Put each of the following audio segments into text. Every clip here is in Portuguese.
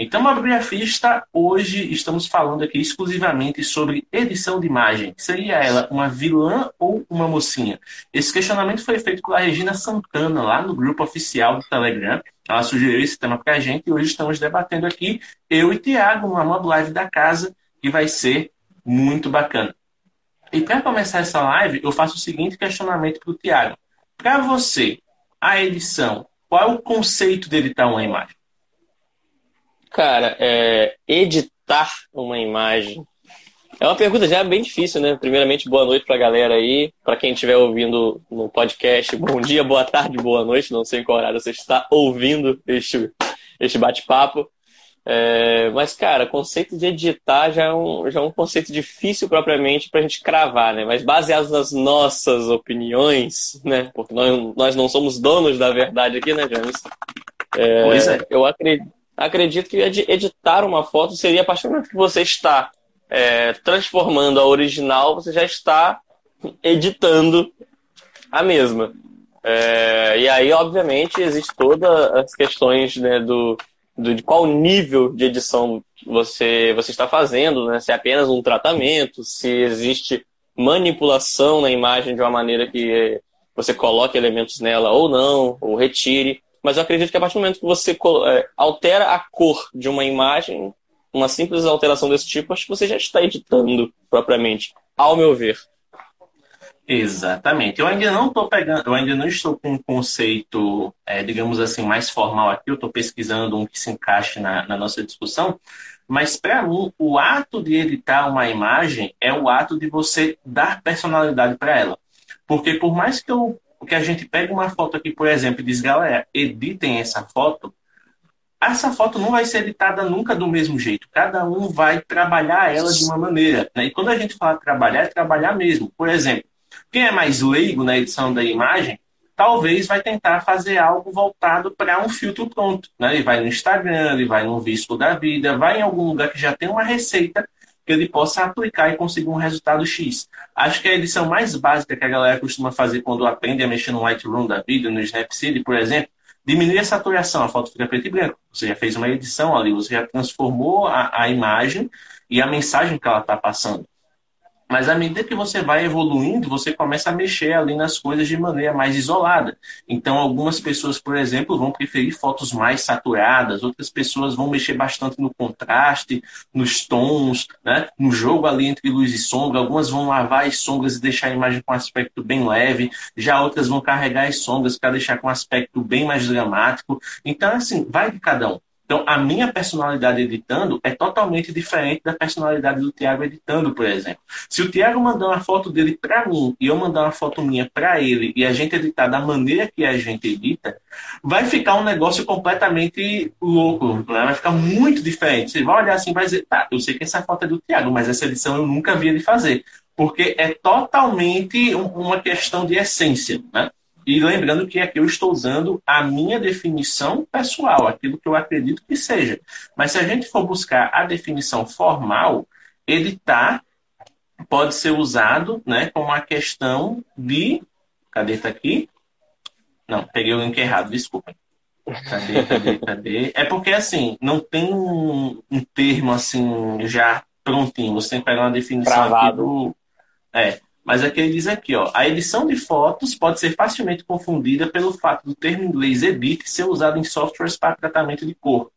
Então, Mobigrafista, hoje estamos falando aqui exclusivamente sobre edição de imagem. Seria ela uma vilã ou uma mocinha? Esse questionamento foi feito pela Regina Santana, lá no grupo oficial do Telegram. Ela sugeriu esse tema para a gente e hoje estamos debatendo aqui, eu e Tiago, uma mob live da casa, que vai ser muito bacana. E para começar essa live, eu faço o seguinte questionamento para o Tiago. Para você, a edição, qual é o conceito de editar uma imagem? Cara, é, editar uma imagem é uma pergunta já bem difícil, né? Primeiramente, boa noite para a galera aí. Para quem estiver ouvindo no podcast, bom dia, boa tarde, boa noite. Não sei em qual horário você está ouvindo este, este bate-papo. É, mas, cara, conceito de editar já é um, já é um conceito difícil propriamente para a gente cravar, né? Mas baseado nas nossas opiniões, né? Porque nós, nós não somos donos da verdade aqui, né, James? É, pois é. Eu acredito acredito que editar uma foto seria a partir do momento que você está é, transformando a original, você já está editando a mesma. É, e aí, obviamente, existe todas as questões né, do, do, de qual nível de edição você, você está fazendo, né? se é apenas um tratamento, se existe manipulação na imagem de uma maneira que você coloque elementos nela ou não, ou retire. Mas eu acredito que a partir do momento que você é, altera a cor de uma imagem, uma simples alteração desse tipo, acho que você já está editando propriamente, ao meu ver. Exatamente. Eu ainda não estou pegando, eu ainda não estou com um conceito, é, digamos assim, mais formal aqui. Eu estou pesquisando um que se encaixe na, na nossa discussão. Mas para mim, o ato de editar uma imagem é o ato de você dar personalidade para ela. Porque por mais que eu porque a gente pega uma foto aqui, por exemplo, e diz, galera, editem essa foto. Essa foto não vai ser editada nunca do mesmo jeito. Cada um vai trabalhar ela de uma maneira. Né? E quando a gente fala trabalhar, é trabalhar mesmo. Por exemplo, quem é mais leigo na edição da imagem, talvez vai tentar fazer algo voltado para um filtro pronto. Né? Ele vai no Instagram, ele vai no Visco da Vida, vai em algum lugar que já tem uma receita que ele possa aplicar e conseguir um resultado X. Acho que a edição mais básica que a galera costuma fazer quando aprende a mexer no Lightroom da vida, no Snapseed, por exemplo, diminuir a saturação, a foto fica preto e branco. Você já fez uma edição ali, você já transformou a, a imagem e a mensagem que ela está passando. Mas à medida que você vai evoluindo, você começa a mexer ali nas coisas de maneira mais isolada. Então, algumas pessoas, por exemplo, vão preferir fotos mais saturadas, outras pessoas vão mexer bastante no contraste, nos tons, né? no jogo ali entre luz e sombra. Algumas vão lavar as sombras e deixar a imagem com um aspecto bem leve, já outras vão carregar as sombras para deixar com um aspecto bem mais dramático. Então, assim, vai de cada um. Então, a minha personalidade editando é totalmente diferente da personalidade do Tiago editando, por exemplo. Se o Tiago mandar uma foto dele para mim e eu mandar uma foto minha para ele e a gente editar da maneira que a gente edita, vai ficar um negócio completamente louco, né? vai ficar muito diferente. Você vai olhar assim e vai dizer, tá, eu sei que essa foto é do Tiago, mas essa edição eu nunca vi ele fazer. Porque é totalmente uma questão de essência, né? E lembrando que aqui eu estou usando a minha definição pessoal, aquilo que eu acredito que seja. Mas se a gente for buscar a definição formal, editar pode ser usado né, como uma questão de. Cadê? Está aqui? Não, peguei o link errado, desculpem. Cadê, cadê, cadê? É porque assim, não tem um, um termo assim já prontinho. Você tem que pegar uma definição Travado. aqui do. É. Mas aqui ele diz aqui, ó, a edição de fotos pode ser facilmente confundida pelo fato do termo inglês edit ser usado em softwares para tratamento de cor.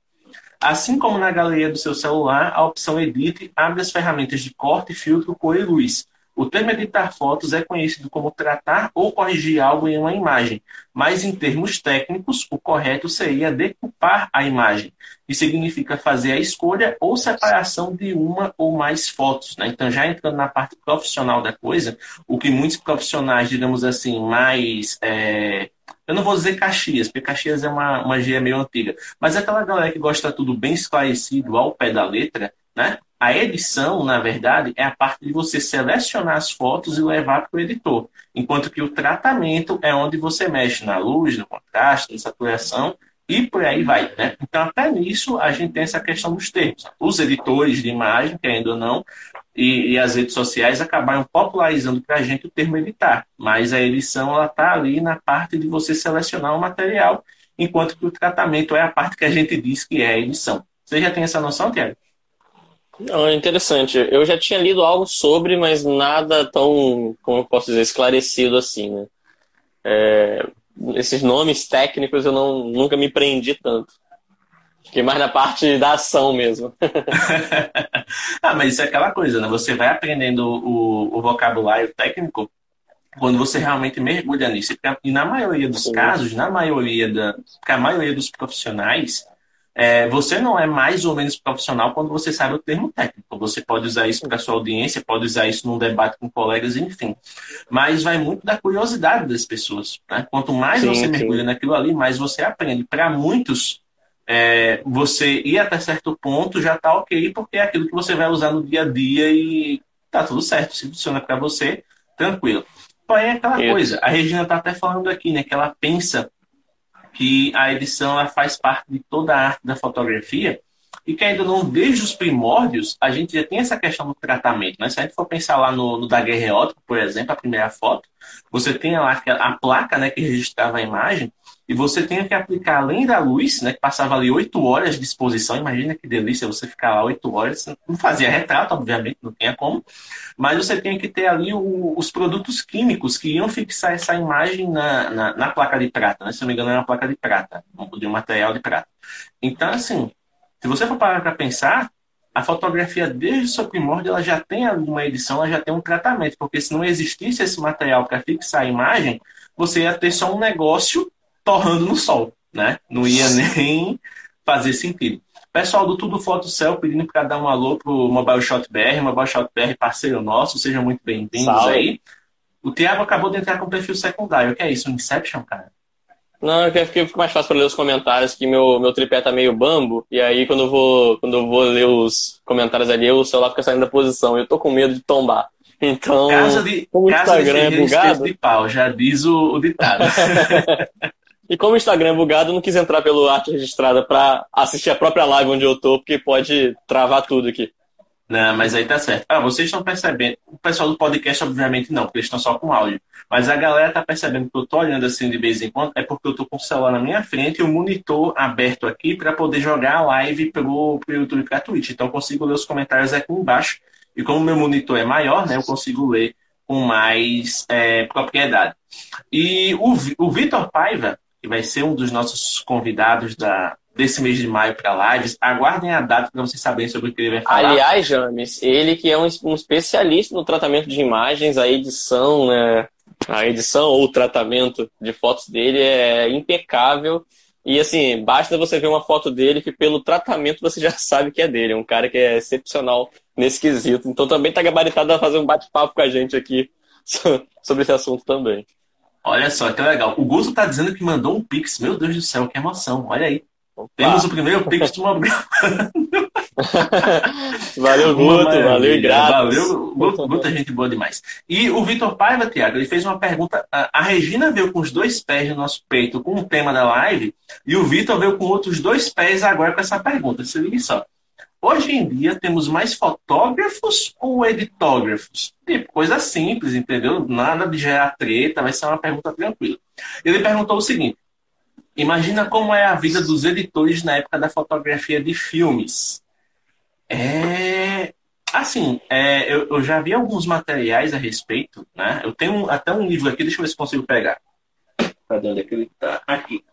Assim como na galeria do seu celular, a opção Edit abre as ferramentas de corte, filtro, cor e luz. O termo editar fotos é conhecido como tratar ou corrigir algo em uma imagem, mas em termos técnicos, o correto seria decupar a imagem, que significa fazer a escolha ou separação de uma ou mais fotos. Né? Então, já entrando na parte profissional da coisa, o que muitos profissionais, digamos assim, mais. É... Eu não vou dizer Caxias, porque Caxias é uma, uma gíria meio antiga. Mas aquela galera que gosta tudo bem esclarecido, ao pé da letra, né? A edição, na verdade, é a parte de você selecionar as fotos e levar para o editor. Enquanto que o tratamento é onde você mexe na luz, no contraste, na saturação e por aí vai. Né? Então, até nisso, a gente tem essa questão dos termos. Os editores de imagem, querendo ou não, e, e as redes sociais acabaram popularizando para a gente o termo editar. Mas a edição está ali na parte de você selecionar o material, enquanto que o tratamento é a parte que a gente diz que é a edição. Você já tem essa noção, Tiago? Não, é interessante. Eu já tinha lido algo sobre, mas nada tão, como eu posso dizer, esclarecido assim, né? É, esses nomes técnicos eu não, nunca me prendi tanto. Fiquei mais na parte da ação mesmo. ah, mas isso é aquela coisa, né? Você vai aprendendo o, o vocabulário técnico quando você realmente mergulha nisso. E na maioria dos Sim. casos, na maioria da. Porque a maioria dos profissionais, é, você não é mais ou menos profissional quando você sabe o termo técnico. Você pode usar isso para sua audiência, pode usar isso num debate com colegas, enfim. Mas vai muito da curiosidade das pessoas. Né? Quanto mais sim, você sim. mergulha naquilo ali, mais você aprende. Para muitos, é, você ir até certo ponto já está ok, porque é aquilo que você vai usar no dia a dia e tá tudo certo. Se funciona para você, tranquilo. Porém, é aquela coisa. A Regina está até falando aqui, né? Que ela pensa que a edição ela faz parte de toda a arte da fotografia e que ainda não, desde os primórdios, a gente já tem essa questão do tratamento. Né? Se a gente for pensar lá no, no daguerreótipo, por exemplo, a primeira foto, você tem lá a placa né, que registrava a imagem, e você tem que aplicar, além da luz, né, que passava ali oito horas de exposição, imagina que delícia você ficar lá oito horas, não fazia retrato, obviamente, não tinha como, mas você tem que ter ali o, os produtos químicos que iam fixar essa imagem na, na, na placa de prata, né? se não me engano era uma placa de prata, de um material de prata. Então, assim, se você for parar para pensar, a fotografia desde o seu primórdio ela já tem uma edição, ela já tem um tratamento, porque se não existisse esse material para fixar a imagem, você ia ter só um negócio torrando no sol, né? Não ia nem fazer sentido. Pessoal do Tudo Foto Céu pedindo para dar um alô pro Mobile Shot BR, Mobile Shot BR parceiro nosso, sejam muito bem-vindos aí. O Thiago acabou de entrar com perfil secundário. O que é isso? Um Inception, cara? Não, é que fica mais fácil para ler os comentários, que meu, meu tripé tá meio bambo, e aí quando eu vou, quando eu vou ler os comentários ali, o celular fica saindo da posição. Eu tô com medo de tombar. Então, casa de, como o Instagram é bugado... de pau, já diz o, o ditado. E como o Instagram é bugado, eu não quis entrar pelo arte registrada para assistir a própria live onde eu tô, porque pode travar tudo aqui. Não, mas aí tá certo. Ah, vocês estão percebendo. O pessoal do podcast, obviamente, não, porque eles estão só com áudio. Mas a galera tá percebendo que eu tô olhando assim de vez em quando, é porque eu tô com o celular na minha frente e o monitor aberto aqui para poder jogar a live pro, pro YouTube e pra Twitch. Então eu consigo ler os comentários aqui embaixo. E como meu monitor é maior, né, eu consigo ler com mais é, propriedade. E o, o Vitor Paiva, que vai ser um dos nossos convidados da, desse mês de maio para lives. Aguardem a data para vocês saberem sobre o que ele vai falar. Aliás, James, ele que é um, um especialista no tratamento de imagens, a edição, né? A edição ou o tratamento de fotos dele é impecável. E assim, basta você ver uma foto dele que pelo tratamento você já sabe que é dele. É um cara que é excepcional nesse quesito. Então também está gabaritado a fazer um bate-papo com a gente aqui sobre esse assunto também. Olha só, que legal. O Guto tá dizendo que mandou um Pix. Meu Deus do céu, que emoção. Olha aí. Opa. Temos o primeiro Pix de uma Valeu, Guto. Valeu graças. Valeu, Guto, Guto é gente boa demais. E o Vitor Paiva, Tiago, ele fez uma pergunta. A Regina veio com os dois pés no nosso peito com o tema da live. E o Vitor veio com outros dois pés agora com essa pergunta. Se liga só. Hoje em dia temos mais fotógrafos ou editógrafos? Tipo, coisa simples, entendeu? Nada de gerar treta, vai ser uma pergunta tranquila. Ele perguntou o seguinte: Imagina como é a vida dos editores na época da fotografia de filmes. É. Assim, é, eu, eu, já vi alguns materiais a respeito, né? Eu tenho até um livro aqui, deixa eu ver se consigo pegar. Cadê onde é que ele tá? Aqui.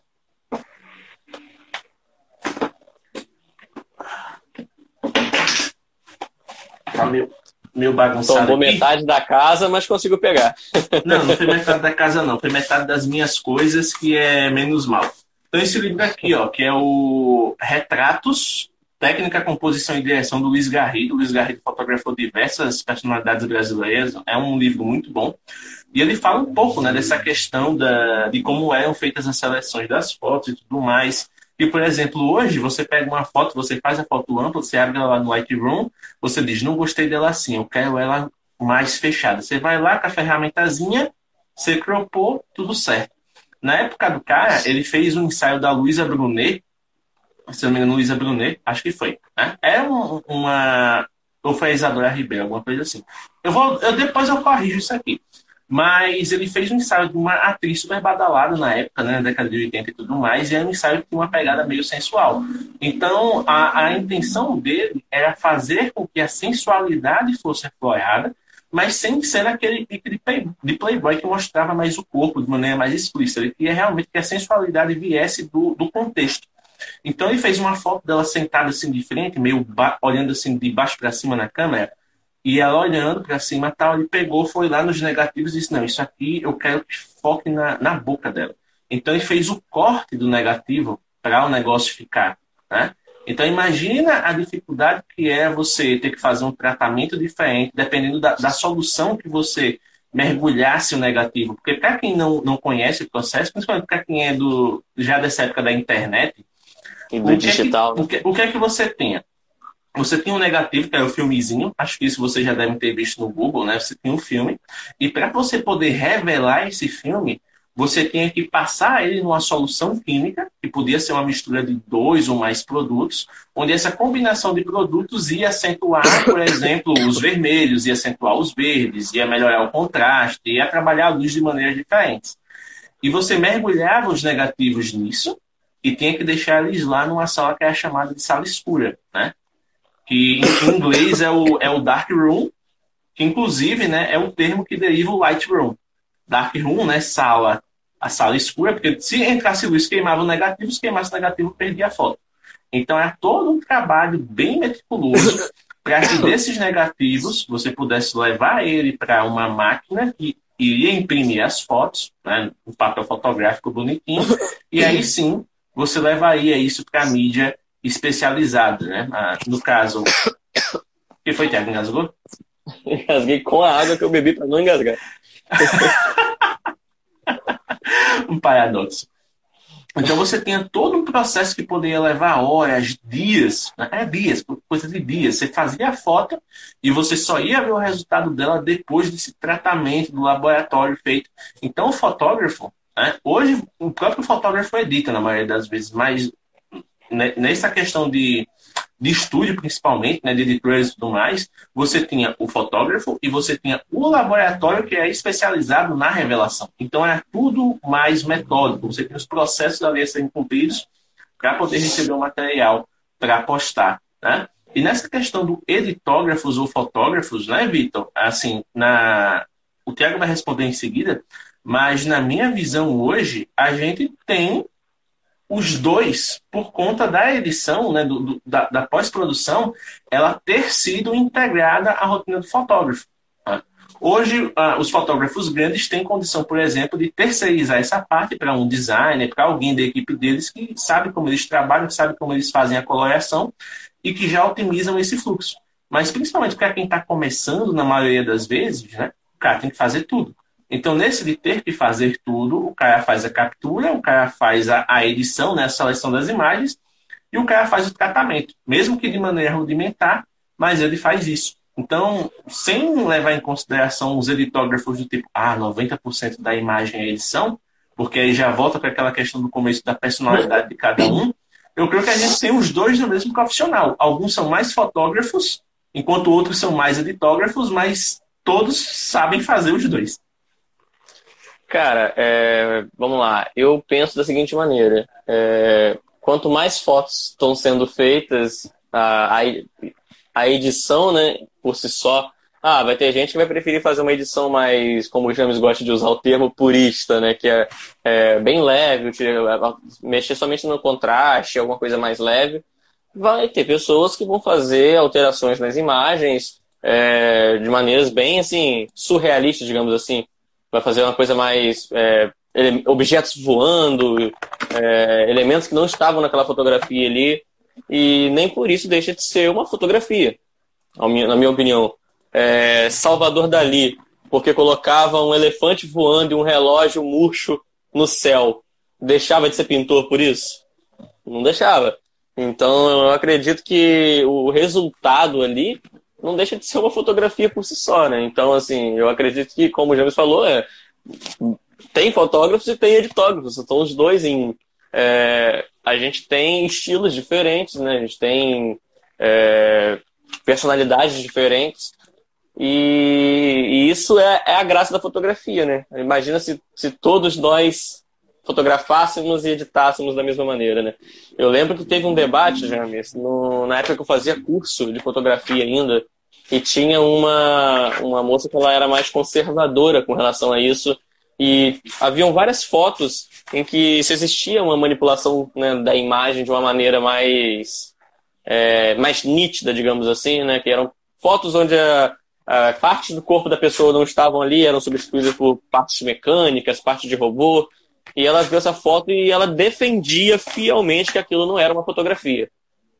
Tá meio, meio bagunçado. Tomou aqui. metade da casa, mas consigo pegar. Não, não foi metade da casa, não. Foi metade das minhas coisas, que é menos mal. Então, esse livro aqui, ó, que é o Retratos Técnica, Composição e Direção do Luiz Garrido. O Luiz Garrido fotografou diversas personalidades brasileiras. É um livro muito bom. E ele fala um pouco né, dessa questão da, de como eram feitas as seleções das fotos e tudo mais. E, por exemplo, hoje você pega uma foto, você faz a foto ampla, você abre ela no Lightroom, você diz, não gostei dela assim, eu quero ela mais fechada. Você vai lá com a ferramentazinha, você cropou, tudo certo. Na época do cara, ele fez um ensaio da Luísa Brunet, se não me engano, Luísa Brunet, acho que foi. Né? É um, uma. Ou foi a Isadora Ribeiro, alguma coisa assim. Eu vou, eu, depois eu corrijo isso aqui. Mas ele fez um ensaio de uma atriz super badalada na época, né, na década de 80 e tudo mais, e era um ensaio tinha uma pegada meio sensual. Então, a, a intenção dele era fazer com que a sensualidade fosse aflorada, mas sem ser aquele pique de, play, de playboy que mostrava mais o corpo de maneira mais explícita. Ele queria realmente que a sensualidade viesse do, do contexto. Então ele fez uma foto dela sentada assim de frente, meio olhando assim de baixo para cima na câmera, e ela olhando para cima tal, ele pegou, foi lá nos negativos e disse, não, isso aqui eu quero que foque na, na boca dela. Então ele fez o corte do negativo para o negócio ficar, né? Então imagina a dificuldade que é você ter que fazer um tratamento diferente, dependendo da, da solução que você mergulhasse o negativo. Porque para quem não, não conhece o processo, principalmente para quem é do já dessa época da internet, e do digital. É que, o, que, o que é que você tem? Você tem um negativo, que é o filmezinho, acho que isso você já deve ter visto no Google, né? Você tem um filme, e para você poder revelar esse filme, você tinha que passar ele numa solução química, que podia ser uma mistura de dois ou mais produtos, onde essa combinação de produtos ia acentuar, por exemplo, os vermelhos, ia acentuar os verdes, ia melhorar o contraste, ia trabalhar a luz de maneiras diferentes. E você mergulhava os negativos nisso, e tinha que deixar eles lá numa sala que é chamada de sala escura, né? Que em inglês é o, é o dark room, que inclusive né, é o termo que deriva o light room. Dark room, né, sala, a sala escura, porque se entrasse luz queimava o negativo, se queimasse o negativo perdia a foto. Então é todo um trabalho bem meticuloso para que desses negativos você pudesse levar ele para uma máquina que iria imprimir as fotos, né, um papel fotográfico bonitinho, e aí sim você levaria isso para a mídia especializada, né? Ah, no caso, o que foi, Tiago? Engasgou? Engasguei com a água que eu bebi para não engasgar. um paradoxo. Então você tinha todo um processo que poderia levar horas, dias, é dias, coisa de dias. Você fazia a foto e você só ia ver o resultado dela depois desse tratamento do laboratório feito. Então o fotógrafo, né? Hoje, o próprio fotógrafo edita, na maioria das vezes, mas nessa questão de, de estúdio, principalmente, né, de editores e tudo mais, você tinha o fotógrafo e você tinha o laboratório que é especializado na revelação. Então, era tudo mais metódico. Você tinha os processos ali serem cumpridos para poder receber o material para postar. Né? E nessa questão do editógrafos ou fotógrafos, né, Vitor? Assim, na... o Tiago vai responder em seguida, mas na minha visão hoje, a gente tem os dois por conta da edição, né, do, do, da, da pós-produção, ela ter sido integrada à rotina do fotógrafo. Tá? Hoje, uh, os fotógrafos grandes têm condição, por exemplo, de terceirizar essa parte para um designer, para alguém da equipe deles que sabe como eles trabalham, que sabe como eles fazem a coloração e que já otimizam esse fluxo. Mas principalmente para quem está começando, na maioria das vezes, né, o cara tem que fazer tudo. Então, nesse de ter que fazer tudo, o cara faz a captura, o cara faz a, a edição, né, a seleção das imagens, e o cara faz o tratamento, mesmo que de maneira rudimentar, mas ele faz isso. Então, sem levar em consideração os editógrafos do tipo, ah, 90% da imagem é edição, porque aí já volta para aquela questão do começo da personalidade de cada um, eu creio que a gente tem os dois no mesmo profissional. Alguns são mais fotógrafos, enquanto outros são mais editógrafos, mas todos sabem fazer os dois. Cara, é, vamos lá. Eu penso da seguinte maneira: é, quanto mais fotos estão sendo feitas, a, a, edição, né, por si só. Ah, vai ter gente que vai preferir fazer uma edição mais, como o James gosta de usar o termo purista, né? Que é, é bem leve, mexer somente no contraste, alguma coisa mais leve. Vai ter pessoas que vão fazer alterações nas imagens é, de maneiras bem, assim, surrealistas, digamos assim vai fazer uma coisa mais. É, objetos voando, é, elementos que não estavam naquela fotografia ali. e nem por isso deixa de ser uma fotografia, na minha opinião. É, Salvador Dali, porque colocava um elefante voando e um relógio murcho no céu, deixava de ser pintor por isso? Não deixava. Então eu acredito que o resultado ali não deixa de ser uma fotografia por si só, né? Então, assim, eu acredito que, como o James falou, é, tem fotógrafos e tem editógrafos, então os dois em. É, a gente tem estilos diferentes, né? A gente tem é, personalidades diferentes. E, e isso é, é, a graça da fotografia, né? Imagina se, se todos nós fotografássemos e editássemos da mesma maneira, né? Eu lembro que teve um debate, James, no, na época que eu fazia curso de fotografia ainda, e tinha uma, uma moça que ela era mais conservadora com relação a isso, e haviam várias fotos em que se existia uma manipulação né, da imagem de uma maneira mais, é, mais nítida, digamos assim, né? Que eram fotos onde a, do corpo da pessoa não estavam ali, eram substituídas por partes mecânicas, partes de robô. E ela viu essa foto e ela defendia fielmente que aquilo não era uma fotografia.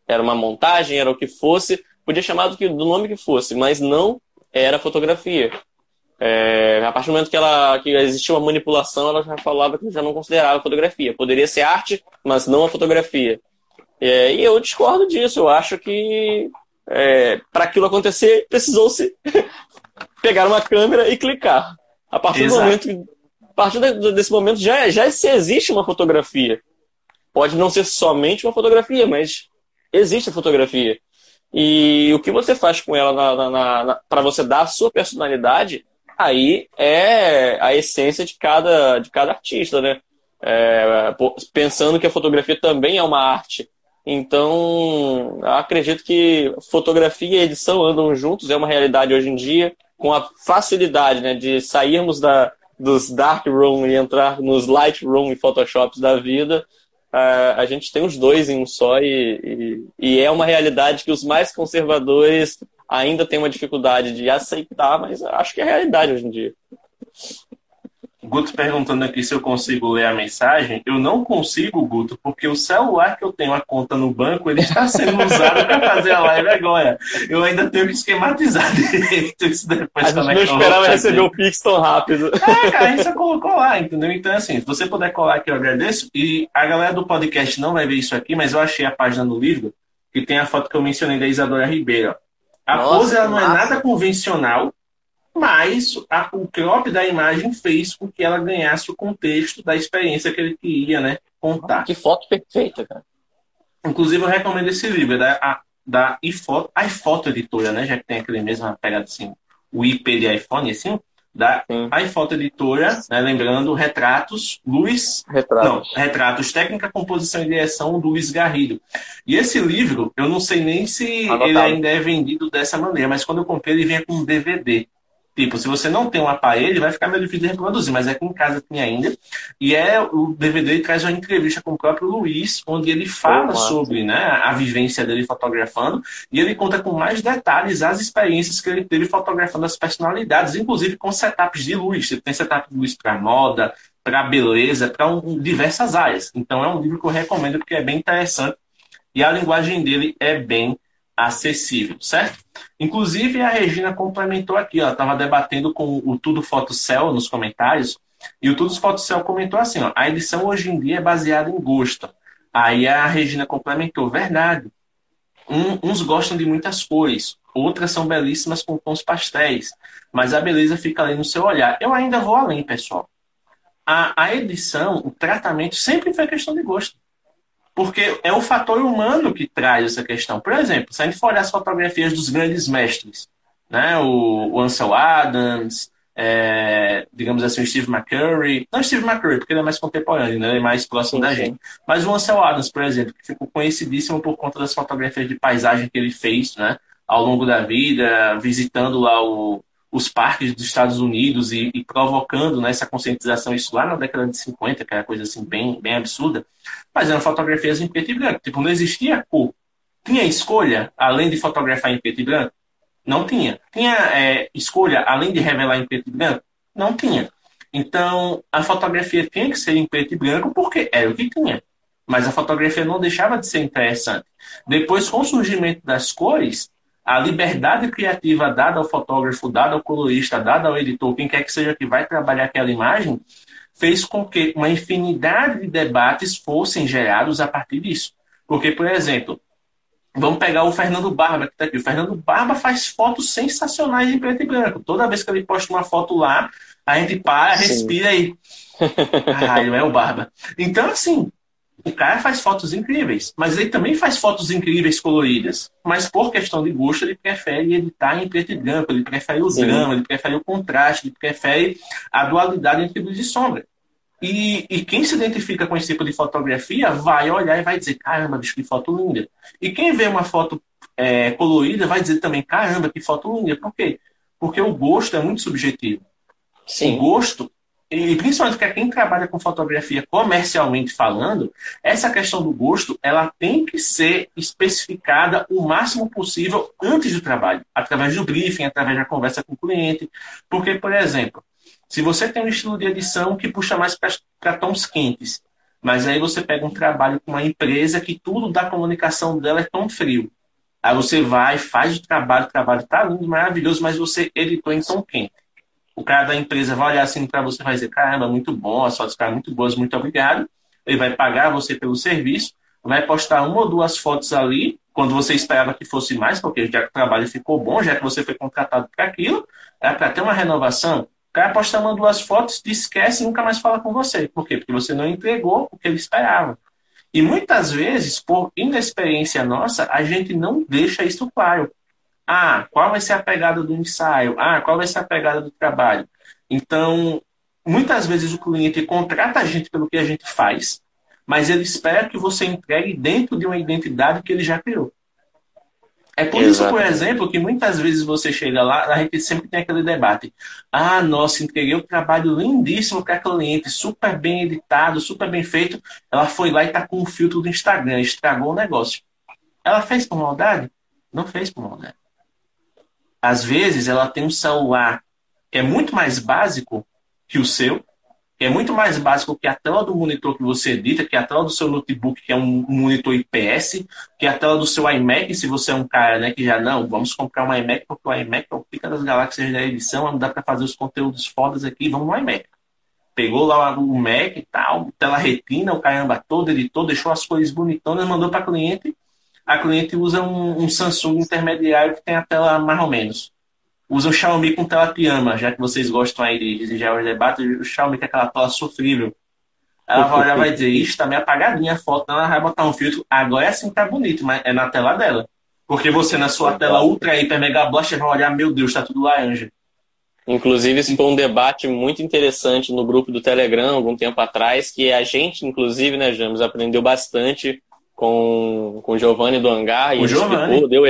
Era uma montagem, era o que fosse, podia chamar do, que, do nome que fosse, mas não era fotografia. É, a partir do momento que, ela, que existia uma manipulação, ela já falava que já não considerava fotografia. Poderia ser arte, mas não a fotografia. É, e eu discordo disso. Eu acho que é, para aquilo acontecer, precisou-se pegar uma câmera e clicar. A partir Exato. do momento, partir desse momento já, já se existe uma fotografia. Pode não ser somente uma fotografia, mas existe a fotografia. E o que você faz com ela para você dar a sua personalidade aí é a essência de cada, de cada artista, né? É, pensando que a fotografia também é uma arte. Então, acredito que fotografia e edição andam juntos, é uma realidade hoje em dia, com a facilidade né, de sairmos da, dos dark room e entrar nos light room e photoshops da vida. Uh, a gente tem os dois em um só e, e, e é uma realidade que os mais conservadores ainda tem uma dificuldade de aceitar, mas acho que é a realidade hoje em dia. Guto perguntando aqui se eu consigo ler a mensagem. Eu não consigo, Guto, porque o celular que eu tenho a conta no banco, ele está sendo usado para fazer a live agora. Eu ainda tenho que esquematizar direito isso depois. A gente não esperava receber o Pix tão rápido. É, cara, a gente só colocou lá, entendeu? Então, assim, se você puder colar aqui, eu agradeço. E a galera do podcast não vai ver isso aqui, mas eu achei a página no livro que tem a foto que eu mencionei da Isadora Ribeiro. A Nossa, pose ela não é nada convencional, mas a, o crop da imagem fez com que ela ganhasse o contexto da experiência que ele queria né, contar. Que foto perfeita, cara. Inclusive, eu recomendo esse livro, da, a, da iFoto Editora, né? Já que tem aquele mesmo pegada assim, o IP de iPhone, assim da iPhoto Editora, né, lembrando, Retratos, Luiz... Retratos. Não, Retratos, Técnica, Composição e Direção, do Luiz Garrido. E esse livro, eu não sei nem se Anotado. ele ainda é vendido dessa maneira, mas quando eu comprei ele vinha com um DVD. Tipo, se você não tem um aparelho, vai ficar meio difícil de reproduzir, mas é que em casa tem ainda. E é o DVD traz uma entrevista com o próprio Luiz, onde ele fala oh, sobre né, a vivência dele fotografando, e ele conta com mais detalhes as experiências que ele teve fotografando as personalidades, inclusive com setups de luz. Ele tem setup de luz para moda, para beleza, para um, diversas áreas. Então é um livro que eu recomendo porque é bem interessante e a linguagem dele é bem acessível, certo? Inclusive, a Regina complementou aqui, ela estava debatendo com o Tudo Fotocel nos comentários, e o Tudo Fotocel comentou assim, ó, a edição hoje em dia é baseada em gosto. Aí a Regina complementou, verdade. Um, uns gostam de muitas cores, outras são belíssimas com tons pastéis, mas a beleza fica ali no seu olhar. Eu ainda vou além, pessoal. A, a edição, o tratamento sempre foi questão de gosto. Porque é o fator humano que traz essa questão. Por exemplo, se a gente for olhar as fotografias dos grandes mestres, né? o, o Ansel Adams, é, digamos assim, o Steve McCurry. Não Steve McCurry, porque ele é mais contemporâneo, né? ele é mais próximo sim, da gente. Mas o Ansel Adams, por exemplo, que ficou conhecidíssimo por conta das fotografias de paisagem que ele fez né? ao longo da vida, visitando lá o, os parques dos Estados Unidos e, e, provocando né, essa conscientização, isso lá na década de 50, que era coisa assim bem, bem absurda, eram fotografias em preto e branco. Tipo, não existia cor. Tinha escolha, além de fotografar em preto e branco? Não tinha. Tinha é, escolha, além de revelar em preto e branco? Não tinha. Então, a fotografia tinha que ser em preto e branco porque era o que tinha. mas a fotografia não deixava de ser interessante. Depois, com o surgimento das cores, a liberdade criativa dada ao fotógrafo, dada ao colorista, dada ao editor, quem quer que seja que vai trabalhar aquela imagem, fez com que uma infinidade de debates fossem gerados a partir disso. Porque, por exemplo, vamos pegar o Fernando Barba, que está aqui. O Fernando Barba faz fotos sensacionais em preto e branco. Toda vez que ele posta uma foto lá, a gente para, Sim. respira e. Caralho, é o Barba. Então, assim, o cara faz fotos incríveis, mas ele também faz fotos incríveis coloridas. Mas por questão de gosto, ele prefere editar em preto e branco, ele prefere o Sim. drama, ele prefere o contraste, ele prefere a dualidade entre luz e sombra. E, e, quem se identifica com esse tipo de fotografia vai olhar e vai dizer: caramba, bicho, que foto linda. E quem vê uma foto é, colorida vai dizer também: caramba, que foto linda. Por quê? Porque o gosto é muito subjetivo. Sim. O gosto e principalmente para quem trabalha com fotografia comercialmente falando, essa questão do gosto, ela tem que ser especificada o máximo possível antes do trabalho, através do briefing, através da conversa com o cliente. Porque, por exemplo, se você tem um estilo de edição que puxa mais para tons quentes, mas aí você pega um trabalho com uma empresa que tudo da comunicação dela é tão frio. Aí você vai, faz o trabalho, o trabalho está lindo, maravilhoso, mas você editou em tom quente o cara da empresa vai olhar assim para você e vai dizer, caramba, muito bom, as fotos ficaram muito boas, muito obrigado. Ele vai pagar você pelo serviço, vai postar uma ou duas fotos ali, quando você esperava que fosse mais, porque já que o trabalho ficou bom, já que você foi contratado para aquilo, é para ter uma renovação. O cara posta uma ou duas fotos, te esquece e nunca mais fala com você. Por quê? Porque você não entregou o que ele esperava. E muitas vezes, por inexperiência nossa, a gente não deixa isso claro. Ah, qual vai ser a pegada do ensaio? Ah, qual vai ser a pegada do trabalho? Então, muitas vezes o cliente contrata a gente pelo que a gente faz, mas ele espera que você entregue dentro de uma identidade que ele já criou. É por Exatamente. isso, por exemplo, que muitas vezes você chega lá, a gente sempre tem aquele debate. Ah, nossa, entreguei um trabalho lindíssimo para a cliente, super bem editado, super bem feito. Ela foi lá e está com o filtro do Instagram, estragou o negócio. Ela fez por maldade? Não fez por maldade às vezes ela tem um celular que é muito mais básico que o seu, é muito mais básico que a tela do monitor que você edita, que a tela do seu notebook, que é um monitor IPS, que a tela do seu iMac, se você é um cara né, que já não, vamos comprar um iMac, porque o iMac é o pica das galáxias da edição, não dá para fazer os conteúdos fodas aqui, vamos no iMac. Pegou lá o Mac e tal, tela retina, o caramba todo, editou, deixou as cores bonitonas, mandou para cliente a cliente usa um, um, Samsung intermediário que tem a tela mais ou menos. Usa o Xiaomi com tela Piama, já que vocês gostam aí de, de já os debates, o Xiaomi com aquela tela sofrível. Ela vai olhar vai dizer, isso tá meio apagadinha a foto, ela vai botar um filtro. Agora é que tá bonito, mas é na tela dela. Porque você na sua tela ultra hiper mega blast vai olhar, meu Deus, tá tudo laranja. Inclusive, isso foi um debate muito interessante no grupo do Telegram, algum tempo atrás, que a gente, inclusive, né, James, aprendeu bastante com, com o Giovanni do Hangar e explicou, deu,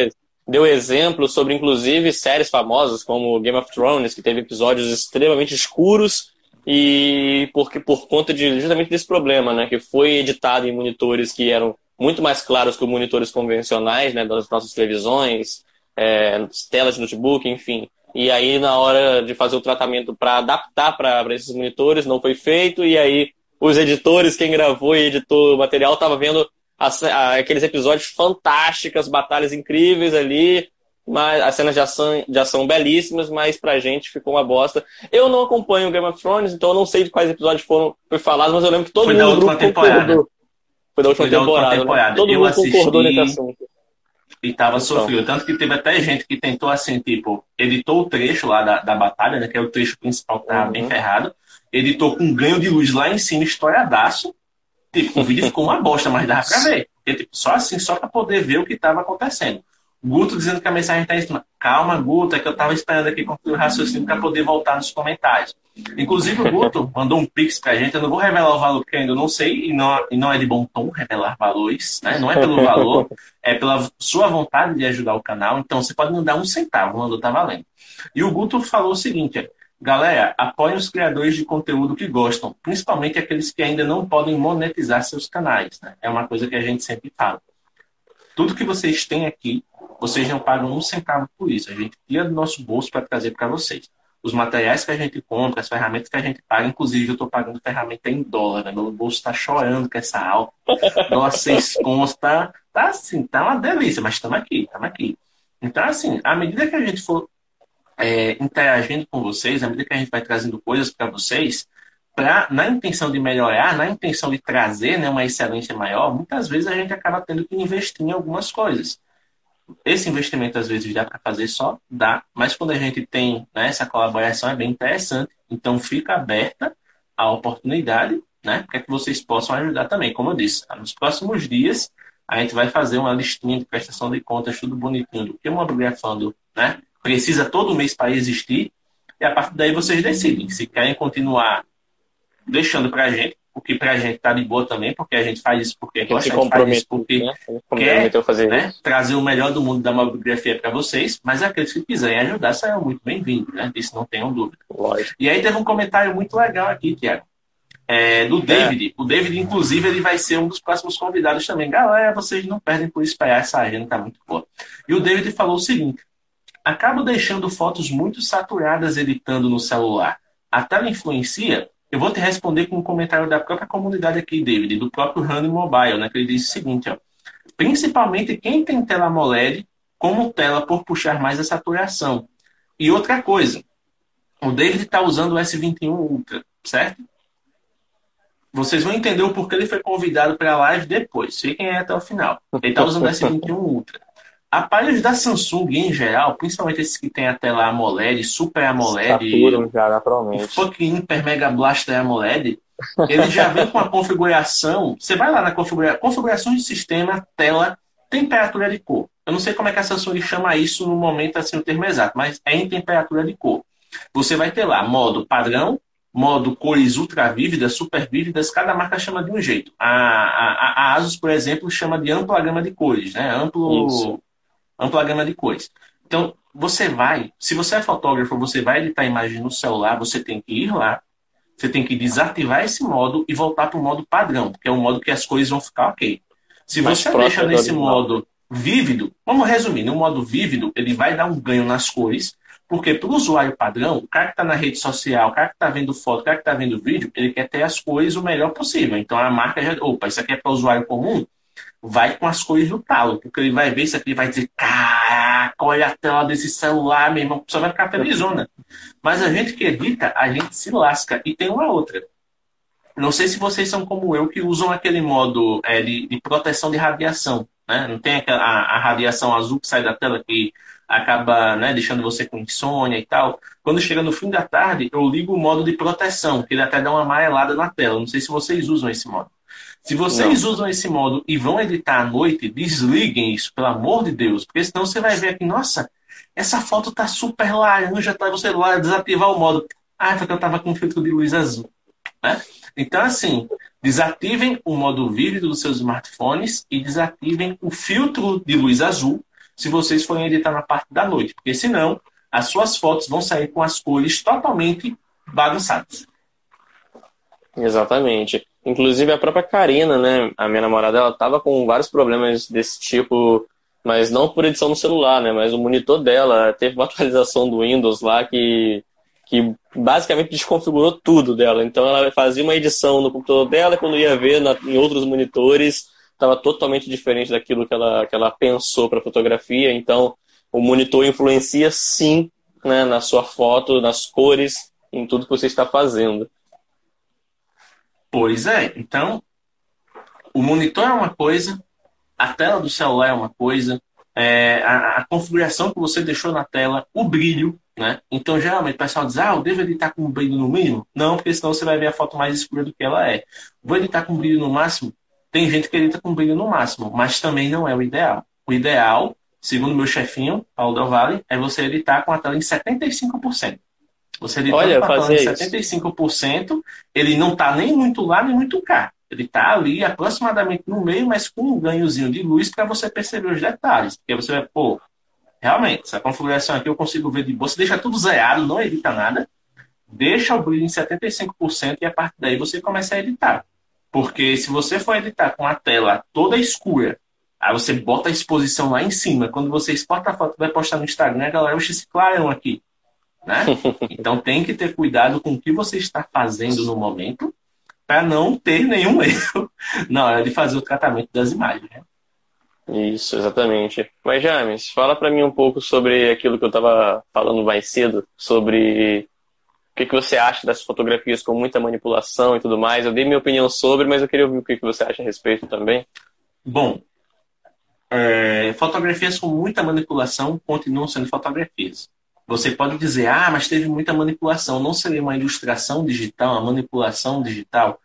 deu exemplo sobre, inclusive, séries famosas como Game of Thrones, que teve episódios extremamente escuros e porque por conta de justamente desse problema, né, que foi editado em monitores que eram muito mais claros que os monitores convencionais, né, das nossas televisões, é, telas de notebook, enfim. E aí, na hora de fazer o tratamento para adaptar para esses monitores, não foi feito, e aí os editores, quem gravou e editou o material, estava vendo as, aqueles episódios fantásticos, batalhas incríveis ali, mas as cenas de ação, de ação belíssimas, mas pra gente ficou uma bosta. Eu não acompanho o Game of Thrones, então eu não sei de quais episódios foram foi falados, mas eu lembro que todo foi mundo da última temporada. concordou. Foi da última foi temporada. Da última temporada. Né? Todo eu mundo assisti... concordou nesse assunto. E tava então. sofrendo. Tanto que teve até gente que tentou, assim, tipo, editou o trecho lá da, da batalha, né? Que é o trecho principal que tava uhum. bem ferrado. Editou com um ganho de luz lá em cima, estouradaço. Tipo, o vídeo ficou uma bosta, mas dava pra ver. Porque, tipo, só assim, só pra poder ver o que tava acontecendo. Guto dizendo que a mensagem tá em cima. Calma, Guto, é que eu tava esperando aqui concluir o raciocínio para poder voltar nos comentários. Inclusive, o Guto mandou um pix pra gente. Eu não vou revelar o valor que ainda não sei, e não, e não é de bom tom revelar valores, né? Não é pelo valor, é pela sua vontade de ajudar o canal. Então, você pode mandar um centavo, valor tá valendo. E o Guto falou o seguinte: Galera, apoiem os criadores de conteúdo que gostam, principalmente aqueles que ainda não podem monetizar seus canais. Né? É uma coisa que a gente sempre fala. Tudo que vocês têm aqui, vocês não pagam um centavo por isso. A gente tira do nosso bolso para trazer para vocês. os materiais que a gente compra, as ferramentas que a gente paga, inclusive eu estou pagando ferramenta em dólar, né? meu bolso está chorando com essa alta. Dólar seis contas, tá, tá assim, tá uma delícia, mas estamos aqui, estamos aqui. Então, assim, à medida que a gente for é, interagindo com vocês, à medida que a gente vai trazendo coisas para vocês, pra, na intenção de melhorar, na intenção de trazer né, uma excelência maior, muitas vezes a gente acaba tendo que investir em algumas coisas esse investimento às vezes dá para fazer só, dá, mas quando a gente tem né, essa colaboração é bem interessante. Então fica aberta a oportunidade, né, para que vocês possam ajudar também. Como eu disse, nos próximos dias a gente vai fazer uma listinha de prestação de contas, tudo bonitinho, do que o Mobigrafando né, precisa todo mês para existir, e a partir daí vocês decidem se querem continuar deixando para a gente o que pra gente tá de boa também, porque a gente faz isso porque a gente faz isso porque né? quer fazer né? trazer o melhor do mundo da mobigrafia para vocês, mas aqueles que quiserem ajudar serão muito bem-vindos, né? Disso não tenham dúvida. Lógico. E aí teve um comentário muito legal aqui, Tiago. É, do David. É. O David, inclusive, ele vai ser um dos próximos convidados também. Galera, vocês não perdem por esperar, essa agenda tá muito boa. E o David falou o seguinte: acabo deixando fotos muito saturadas editando no celular. A tela influencia? Eu vou te responder com um comentário da própria comunidade aqui, David, do próprio Honey Mobile, né? Que ele disse o seguinte, ó. Principalmente quem tem tela AMOLED como tela por puxar mais a saturação. E outra coisa, o David está usando o S21 Ultra, certo? Vocês vão entender o porquê ele foi convidado para a live depois. Fiquem aí até o final. Ele está usando o S21 Ultra. Aparelhos da Samsung em geral, principalmente esses que tem a tela AMOLED, Super AMOLED, Saturam já, naturalmente. o fucking Hyper Mega Blaster AMOLED, ele já vem com a configuração. Você vai lá na configuração, configuração de sistema, tela, temperatura de cor. Eu não sei como é que a Samsung chama isso no momento, assim, o termo exato, mas é em temperatura de cor. Você vai ter lá modo padrão, modo cores ultra vívidas, super vívidas, cada marca chama de um jeito. A, a, a Asus, por exemplo, chama de ampla gama de cores, né? Amplo. Isso ampla gama de cores. Então, você vai, se você é fotógrafo, você vai editar imagem no celular, você tem que ir lá, você tem que desativar esse modo e voltar para o modo padrão, que é o modo que as cores vão ficar ok. Se Mais você deixa nesse modo vívido, vamos resumir, no modo vívido, ele vai dar um ganho nas cores, porque para o usuário padrão, o cara que está na rede social, o cara que está vendo foto, o cara que está vendo vídeo, ele quer ter as cores o melhor possível. Então a marca já, opa, isso aqui é para o usuário comum, vai com as cores do talo, porque ele vai ver isso aqui e vai dizer, caraca, olha a tela desse celular, meu irmão, só vai ficar felizona. Mas a gente que edita, a gente se lasca. E tem uma outra. Não sei se vocês são como eu, que usam aquele modo é, de, de, proteção de radiação. Né? Não tem aquela, a, a, radiação azul que sai da tela que acaba né, deixando você com insônia e tal. Quando chega no fim da tarde, eu ligo o modo de proteção, que ele até dá uma amarelada na tela. Não sei se vocês usam esse modo. Se vocês não. usam esse modo e vão editar à noite, desliguem isso, pelo amor de Deus, porque senão você vai ver aqui, nossa, essa foto tá super laranja, tá? Você lá desativar o modo. Ah, porque eu tava com filtro de luz azul. Né? Então, assim, desativem o modo vívido dos seus smartphones e desativem o filtro de luz azul se vocês forem editar na parte da noite, porque senão as suas fotos vão sair com as cores totalmente bagunçadas. Exatamente. Inclusive a própria Karina, né, a minha namorada, ela tava com vários problemas desse tipo, mas não por edição no celular, né, mas o monitor dela teve uma atualização do Windows lá que que basicamente desconfigurou tudo dela. Então ela fazia uma edição no computador dela, quando ia ver na, em outros monitores, estava totalmente diferente daquilo que ela, que ela pensou para fotografia. Então o monitor influencia sim né, na sua foto, nas cores, em tudo que você está fazendo. Pois é. Então, o monitor é uma coisa, a tela do celular é uma coisa, é, a, a, configuração que você deixou na tela, o brilho, né? Então, geralmente, o pessoal diz, ah, eu devo editar com brilho no mínimo? Não, porque senão você vai ver a foto mais escura do que ela é. Vou editar com brilho no máximo? Tem gente que edita com brilho no máximo, mas também não é o ideal. O ideal, segundo meu chefinho, Paulo Del Valle, é você editar com a tela em 75%. Você editando Olha, fazer 75%, ele não está nem muito lá, nem muito cá. Ele está ali aproximadamente no meio, mas com um ganhozinho de luz para você perceber os detalhes. Porque você vai, pô, realmente, essa configuração aqui eu consigo ver de boa. Você deixa tudo zerado, não edita nada. Deixa o brilho em 75% e a partir daí você começa a editar. Porque se você for editar com a tela toda escura, aí você bota a exposição lá em cima, quando você exporta a foto vai postar no Instagram, a galera, oxe, esse clarão aqui. Né? Então tem que ter cuidado com o que você está fazendo no momento para não ter nenhum erro na hora de fazer o tratamento das imagens. Né? Isso, exatamente. Mas, James, fala para mim um pouco sobre aquilo que eu estava falando mais cedo, sobre o que, que você acha das fotografias com muita manipulação e tudo mais. Eu dei minha opinião sobre, mas eu queria ouvir o que, que você acha a respeito também. Bom, é, fotografias com muita manipulação continuam sendo fotografias. Você pode dizer, ah, mas teve muita manipulação. Não seria uma ilustração digital, uma manipulação digital?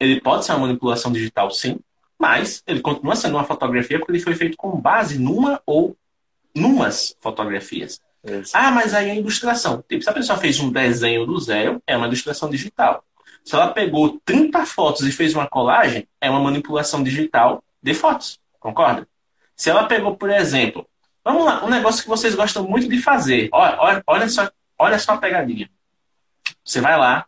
Ele pode ser uma manipulação digital, sim, mas ele continua sendo uma fotografia porque ele foi feito com base numa ou numas fotografias. Isso. Ah, mas aí é ilustração. Tipo, se a pessoa fez um desenho do zero, é uma ilustração digital. Se ela pegou 30 fotos e fez uma colagem, é uma manipulação digital de fotos. Concorda? Se ela pegou, por exemplo, vamos lá, um negócio que vocês gostam muito de fazer. Olha, olha, olha, só, olha só a pegadinha. Você vai lá,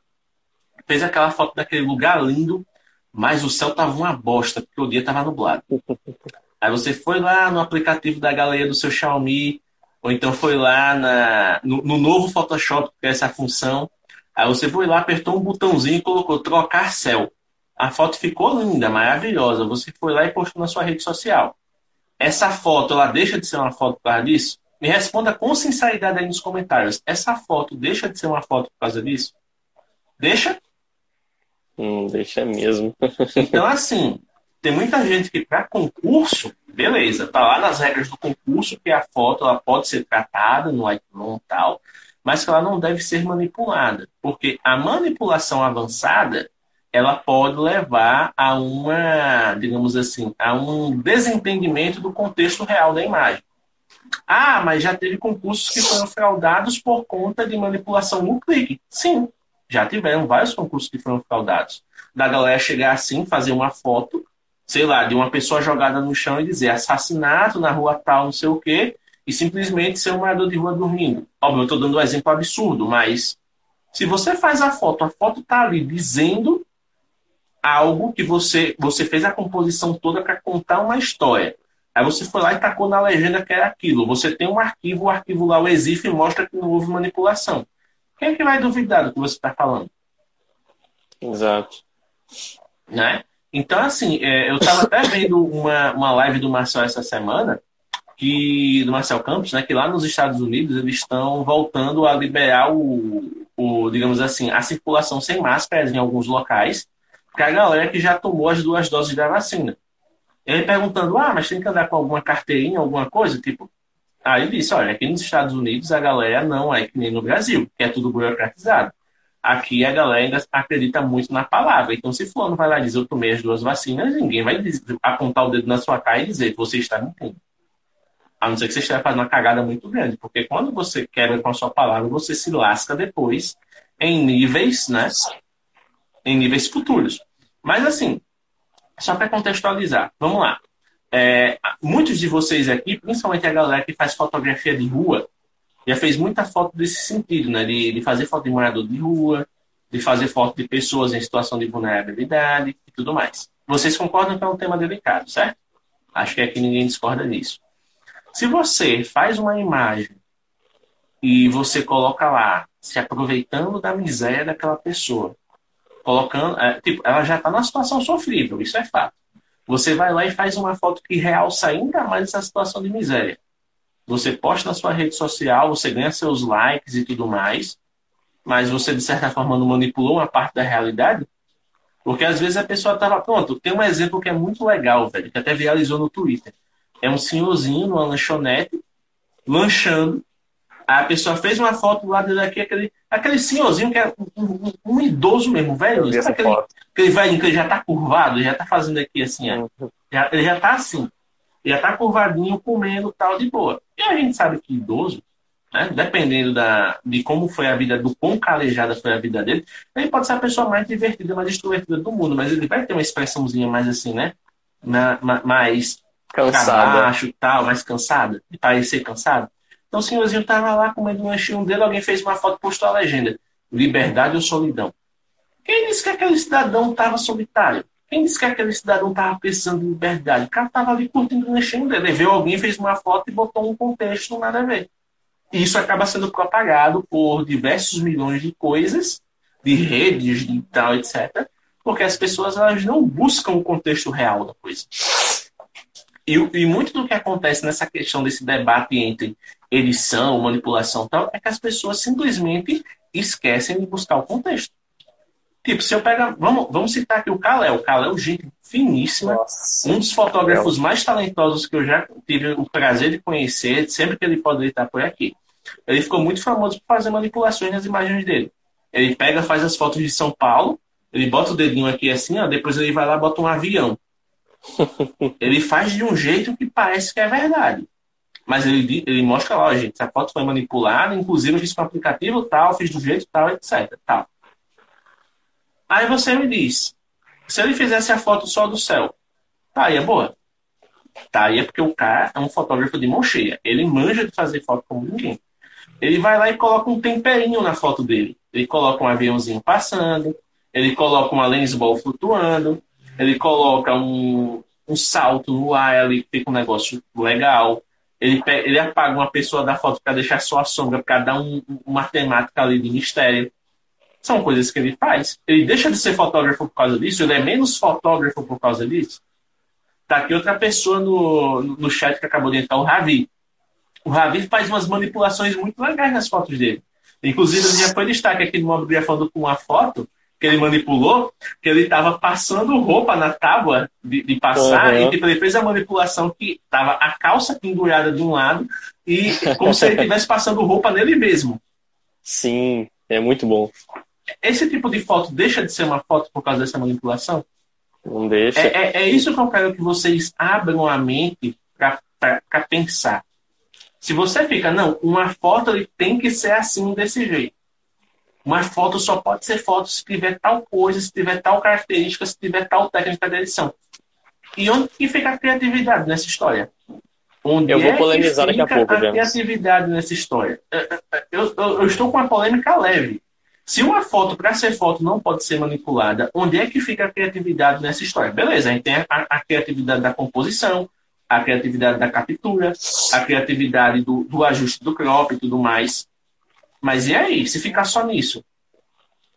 fez aquela foto daquele lugar lindo, mas o céu tava uma bosta, porque o dia tava nublado. Aí você foi lá no aplicativo da galeria do seu Xiaomi, ou então foi lá na, no, no novo Photoshop, que é essa função. Aí você foi lá, apertou um botãozinho e colocou trocar céu. A foto ficou linda, maravilhosa. Você foi lá e postou na sua rede social. Essa foto, ela deixa de ser uma foto por causa disso? Me responda com sinceridade aí nos comentários. Essa foto deixa de ser uma foto por causa disso? Deixa? Hum, deixa mesmo. então, assim, tem muita gente que para concurso, beleza, tá lá nas regras do concurso que a foto ela pode ser tratada no Lightroom e tal, mas que ela não deve ser manipulada. Porque a manipulação avançada, ela pode levar a uma, digamos assim, a um desentendimento do contexto real da imagem. Ah, mas já teve concursos que foram fraudados por conta de manipulação no clique. Sim, já tiveram vários concursos que foram fraudados. Da galera chegar assim, fazer uma foto, sei lá, de uma pessoa jogada no chão e dizer assassinato na rua tal, não sei o quê, e simplesmente ser um morador de rua dormindo. Óbvio, eu estou dando um exemplo absurdo, mas se você faz a foto, a foto está ali dizendo algo que você, você fez a composição toda para contar uma história. Aí você foi lá e tacou na legenda que era aquilo. Você tem um arquivo, o arquivo lá, o EXIF, mostra que não houve manipulação. Quem é que vai duvidar do que você está falando? Exato. Né? Então, assim, é, eu estava até vendo uma, uma live do Marcel essa semana, que do Marcel Campos, né, que lá nos Estados Unidos eles estão voltando a liberar o, o, digamos assim, a circulação sem máscaras em alguns locais, para a galera que já tomou as duas doses da vacina. Ele perguntando, ah, mas tem que andar com alguma carteirinha, alguma coisa? Tipo, Aí disse, olha, aqui nos Estados Unidos a galera não é que nem no Brasil, que é tudo burocratizado. Aqui a galera ainda acredita muito na palavra. Então, se fulano vai lá dizer eu tomei as duas vacinas, ninguém vai apontar o dedo na sua cara e dizer que você está mentindo. A não ser que você esteja fazendo uma cagada muito grande. Porque quando você quebra com a sua palavra, você se lasca depois em níveis, né? Em níveis futuros. Mas assim, só para contextualizar, vamos lá. É, muitos de vocês aqui, principalmente a galera que faz fotografia de rua, já fez muita foto desse sentido, né? De, de fazer foto de morador de rua, de fazer foto de pessoas em situação de vulnerabilidade e tudo mais. Vocês concordam que é um tema delicado, certo? Acho que aqui ninguém discorda disso. Se você faz uma imagem e você coloca lá, se aproveitando da miséria daquela pessoa, colocando, é, tipo, ela já está numa situação sofrível, isso é fato. Você vai lá e faz uma foto que realça ainda mais essa situação de miséria. Você posta na sua rede social, você ganha seus likes e tudo mais, mas você, de certa forma, não manipulou uma parte da realidade? Porque às vezes a pessoa estava pronto. Tem um exemplo que é muito legal, velho, que até viralizou no Twitter. É um senhorzinho numa lanchonete, lanchando, a pessoa fez uma foto do lado daqui, aquele, aquele senhorzinho que é um, um, um idoso mesmo, velho. Aquele, aquele velho que ele já tá curvado, já tá fazendo aqui assim, ó. Uhum. Já, ele já tá assim. Já tá curvadinho, comendo tal de boa. E a gente sabe que idoso, né, dependendo da, de como foi a vida, do quão calejada foi a vida dele, ele pode ser a pessoa mais divertida, mais extrovertida do mundo, mas ele vai ter uma expressãozinha mais assim, né? Na, mais cansada. e tal, mais cansada, de parecer cansado. Então o senhorzinho estava lá comendo um lanchinho dele, alguém fez uma foto e postou a legenda. Liberdade ou solidão? Quem disse que aquele cidadão estava solitário? Quem disse que aquele cidadão estava precisando de liberdade? O cara estava ali curtindo o lanchinho dele. Ele viu alguém, fez uma foto e botou um contexto, nada a ver. E isso acaba sendo propagado por diversos milhões de coisas, de redes e tal, etc. Porque as pessoas elas não buscam o contexto real da coisa. E, e muito do que acontece nessa questão desse debate entre edição, manipulação tal, é que as pessoas simplesmente esquecem de buscar o contexto. Tipo, se eu pegar. Vamos, vamos citar aqui o Kalel. O Kalel, gente finíssima. Nossa, um dos fotógrafos mais talentosos que eu já tive o prazer de conhecer. Sempre que ele pode estar por aqui. Ele ficou muito famoso por fazer manipulações nas imagens dele. Ele pega, faz as fotos de São Paulo, ele bota o dedinho aqui assim, ó, depois ele vai lá e bota um avião. ele faz de um jeito que parece que é verdade. Mas ele, ele mostra lá, gente, essa foto foi manipulada, inclusive eu fiz com o aplicativo tal, fiz do jeito tal, etc. Tal. Aí você me diz, se ele fizesse a foto só do céu, tá aí é boa. Tá aí é porque o cara é um fotógrafo de mão cheia. Ele manja de fazer foto como ninguém. Ele vai lá e coloca um temperinho na foto dele. Ele coloca um aviãozinho passando, ele coloca uma lens ball flutuando, ele coloca um, um salto no ar ali, fica um negócio legal. Ele, pega, ele apaga uma pessoa da foto para deixar só a sombra, para dar um, uma temática ali de mistério. São coisas que ele faz. Ele deixa de ser fotógrafo por causa disso, ele é menos fotógrafo por causa disso. Tá aqui outra pessoa no, no chat que acabou de entrar, o Ravi. O Ravi faz umas manipulações muito legais nas fotos dele. Inclusive, ele já foi destaque aqui no Mob falando com uma foto que ele manipulou, que ele estava passando roupa na tábua de, de passar, uhum. e tipo, ele fez a manipulação que estava a calça pendurada de um lado e como se ele estivesse passando roupa nele mesmo. Sim, é muito bom. Esse tipo de foto deixa de ser uma foto por causa dessa manipulação? Não deixa. É, é, é isso que eu quero que vocês abram a mente para pensar. Se você fica, não, uma foto ele tem que ser assim, desse jeito. Uma foto só pode ser foto se tiver tal coisa, se tiver tal característica, se tiver tal técnica de edição. E onde que fica a criatividade nessa história? Onde eu vou é polemizar daqui a pouco, a criatividade nessa história? Eu, eu, eu, estou com uma polêmica leve. Se uma foto, para ser foto, não pode ser manipulada, onde é que fica a criatividade nessa história? Beleza, a gente tem a, a criatividade da composição, a criatividade da captura, a criatividade do, do ajuste do crop e tudo mais. Mas e aí? Se ficar só nisso?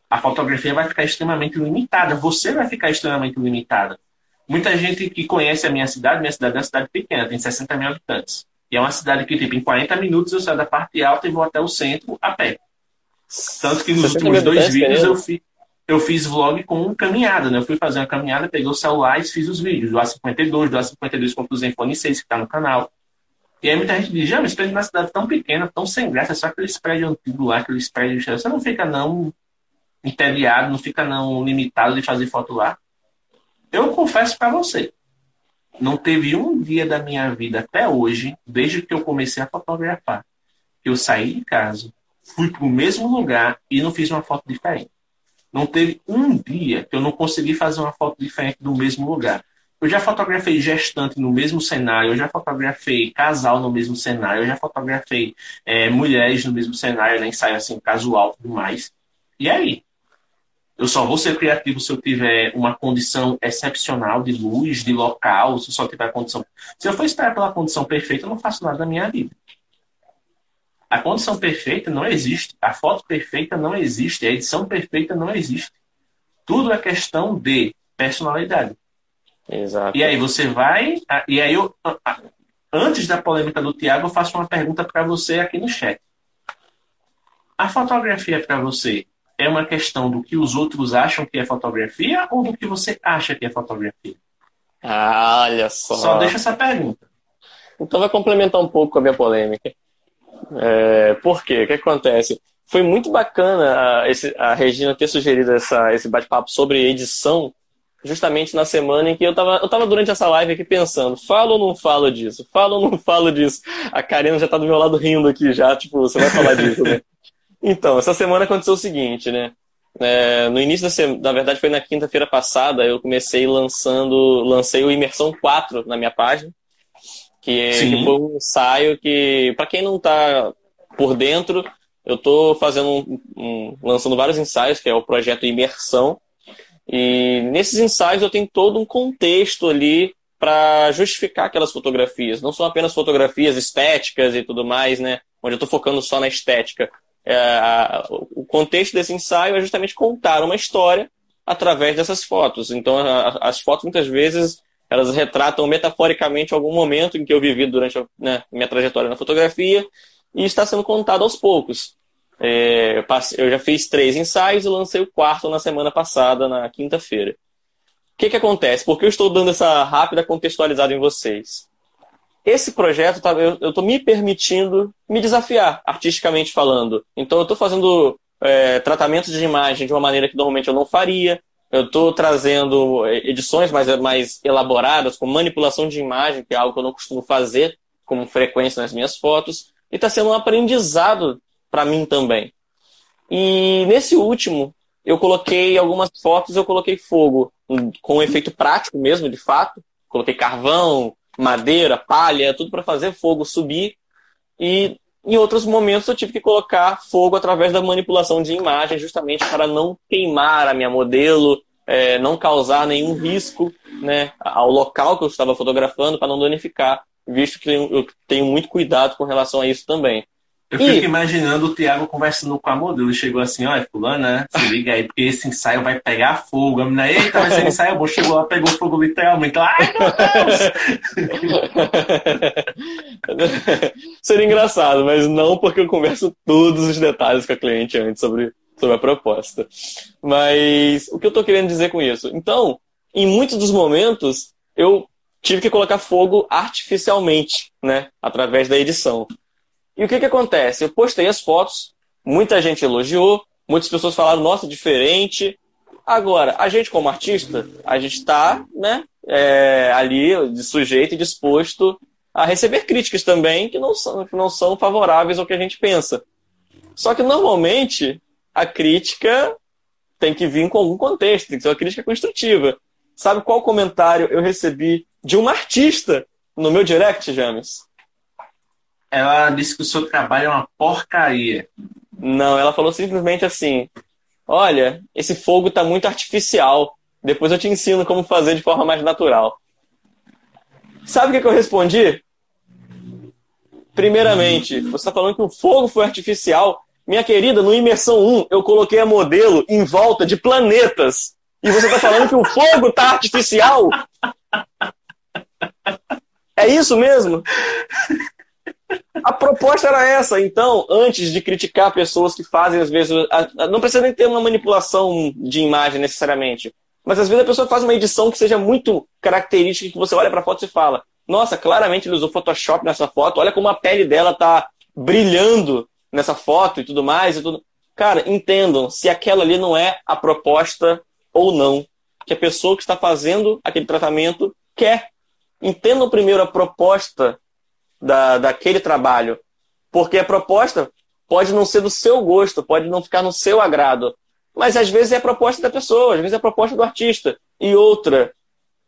A fotografia vai ficar extremamente limitada. Você vai ficar extremamente limitada. Muita gente que conhece a minha cidade, minha cidade é uma cidade pequena, tem 60 mil habitantes. E é uma cidade que, tipo, em 40 minutos eu saio da parte alta e vou até o centro a pé. Tanto que nos últimos dois vídeos eu fiz eu fiz vlog com caminhada, né? Eu fui fazer uma caminhada, peguei o celular e fiz os vídeos do A52, do A52 com o Zenfone 6, que está no canal. E aí muita gente diz, já, mas prédio na cidade tão pequena, tão sem graça, só aqueles prédios antigos lá, aqueles prédios... Você não fica não entediado, não fica não limitado de fazer foto lá. Eu confesso para você, não teve um dia da minha vida até hoje, desde que eu comecei a fotografar, que eu saí de casa, fui para o mesmo lugar e não fiz uma foto diferente. Não teve um dia que eu não consegui fazer uma foto diferente do mesmo lugar. Eu já fotografei gestante no mesmo cenário, eu já fotografei casal no mesmo cenário, eu já fotografei é, mulheres no mesmo cenário, né, ensaio assim, casual e mais. E aí? Eu só vou ser criativo se eu tiver uma condição excepcional de luz, de local, se eu só tiver condição. Se eu for esperar pela condição perfeita, eu não faço nada da minha vida. A condição perfeita não existe. A foto perfeita não existe. A edição perfeita não existe. Tudo é questão de personalidade. Exato. E aí você vai. E aí eu. Antes da polêmica do Tiago, eu faço uma pergunta para você aqui no chat. A fotografia para você é uma questão do que os outros acham que é fotografia ou do que você acha que é fotografia? Ah, olha só. Só deixa essa pergunta. Então vai complementar um pouco a minha polêmica. É, por quê? O que acontece? Foi muito bacana a, esse, a Regina ter sugerido essa, esse bate-papo sobre edição, justamente na semana em que eu estava eu tava durante essa live aqui pensando, falo ou não falo disso? Falo ou não falo disso? A Karina já está do meu lado rindo aqui já, tipo, você vai falar disso, né? Então, essa semana aconteceu o seguinte, né? É, no início da semana, na verdade foi na quinta-feira passada, eu comecei lançando, lancei o Imersão 4 na minha página, que, que foi um ensaio que, para quem não está por dentro, eu estou fazendo um, um, lançando vários ensaios, que é o projeto Imersão. E nesses ensaios eu tenho todo um contexto ali para justificar aquelas fotografias. Não são apenas fotografias estéticas e tudo mais, né? onde eu estou focando só na estética. É, a, o contexto desse ensaio é justamente contar uma história através dessas fotos. Então, a, as fotos muitas vezes elas retratam metaforicamente algum momento em que eu vivi durante a né, minha trajetória na fotografia e está sendo contado aos poucos. É, eu, já fiz três ensaios e lancei o quarto na semana passada, na quinta-feira. O que, que acontece? Por que eu estou dando essa rápida contextualizada em vocês? Esse projeto, tá, eu estou me permitindo me desafiar, artisticamente falando. Então, eu estou fazendo é, tratamentos de imagem de uma maneira que normalmente eu não faria. Eu estou trazendo é, edições mais, mais elaboradas, com manipulação de imagem, que é algo que eu não costumo fazer com frequência nas minhas fotos. E está sendo um aprendizado para mim também. E nesse último, eu coloquei algumas fotos, eu coloquei fogo, com um efeito prático mesmo, de fato. Coloquei carvão, madeira, palha, tudo para fazer fogo subir. E em outros momentos eu tive que colocar fogo através da manipulação de imagem, justamente para não queimar a minha modelo, é, não causar nenhum risco né, ao local que eu estava fotografando, para não danificar, visto que eu tenho muito cuidado com relação a isso também. Eu fico e... imaginando o Thiago conversando com a modelo. Chegou assim, olha, fulana? Se liga aí, porque esse ensaio vai pegar fogo. A menina, eita, mas esse ensaio é bom. Chegou lá, pegou fogo literalmente. Ai, meu Deus! Seria engraçado, mas não porque eu converso todos os detalhes com a cliente antes sobre, sobre a proposta. Mas o que eu tô querendo dizer com isso? Então, em muitos dos momentos, eu tive que colocar fogo artificialmente, né? Através da edição. E o que, que acontece? Eu postei as fotos, muita gente elogiou, muitas pessoas falaram, nossa, diferente. Agora, a gente como artista, a gente está né, é, ali de sujeito e disposto a receber críticas também que não, são, que não são favoráveis ao que a gente pensa. Só que normalmente a crítica tem que vir com algum contexto, tem que ser uma crítica construtiva. Sabe qual comentário eu recebi de uma artista no meu direct, James? Ela disse que o seu trabalho é uma porcaria. Não, ela falou simplesmente assim: Olha, esse fogo está muito artificial. Depois eu te ensino como fazer de forma mais natural. Sabe o que, eu respondi? Primeiramente, você está falando que o fogo foi artificial. Minha querida, no Imersão 1, eu coloquei a modelo em volta de planetas. E você está falando que o fogo está artificial? É isso mesmo? A proposta era essa. Então, antes de criticar pessoas que fazem, às vezes. Não precisa nem ter uma manipulação de imagem necessariamente. Mas às vezes a pessoa faz uma edição que seja muito característica, que você olha para a foto e fala: Nossa, claramente ele usou Photoshop nessa foto, olha como a pele dela tá brilhando nessa foto e tudo mais. E tudo. Cara, entendam se aquela ali não é a proposta ou não. Que a pessoa que está fazendo aquele tratamento quer. Entendam primeiro a proposta da, daquele trabalho. Porque a proposta pode não ser do seu gosto, pode não ficar no seu agrado. Mas às vezes é a proposta da pessoa, às vezes é a proposta do artista. E outra,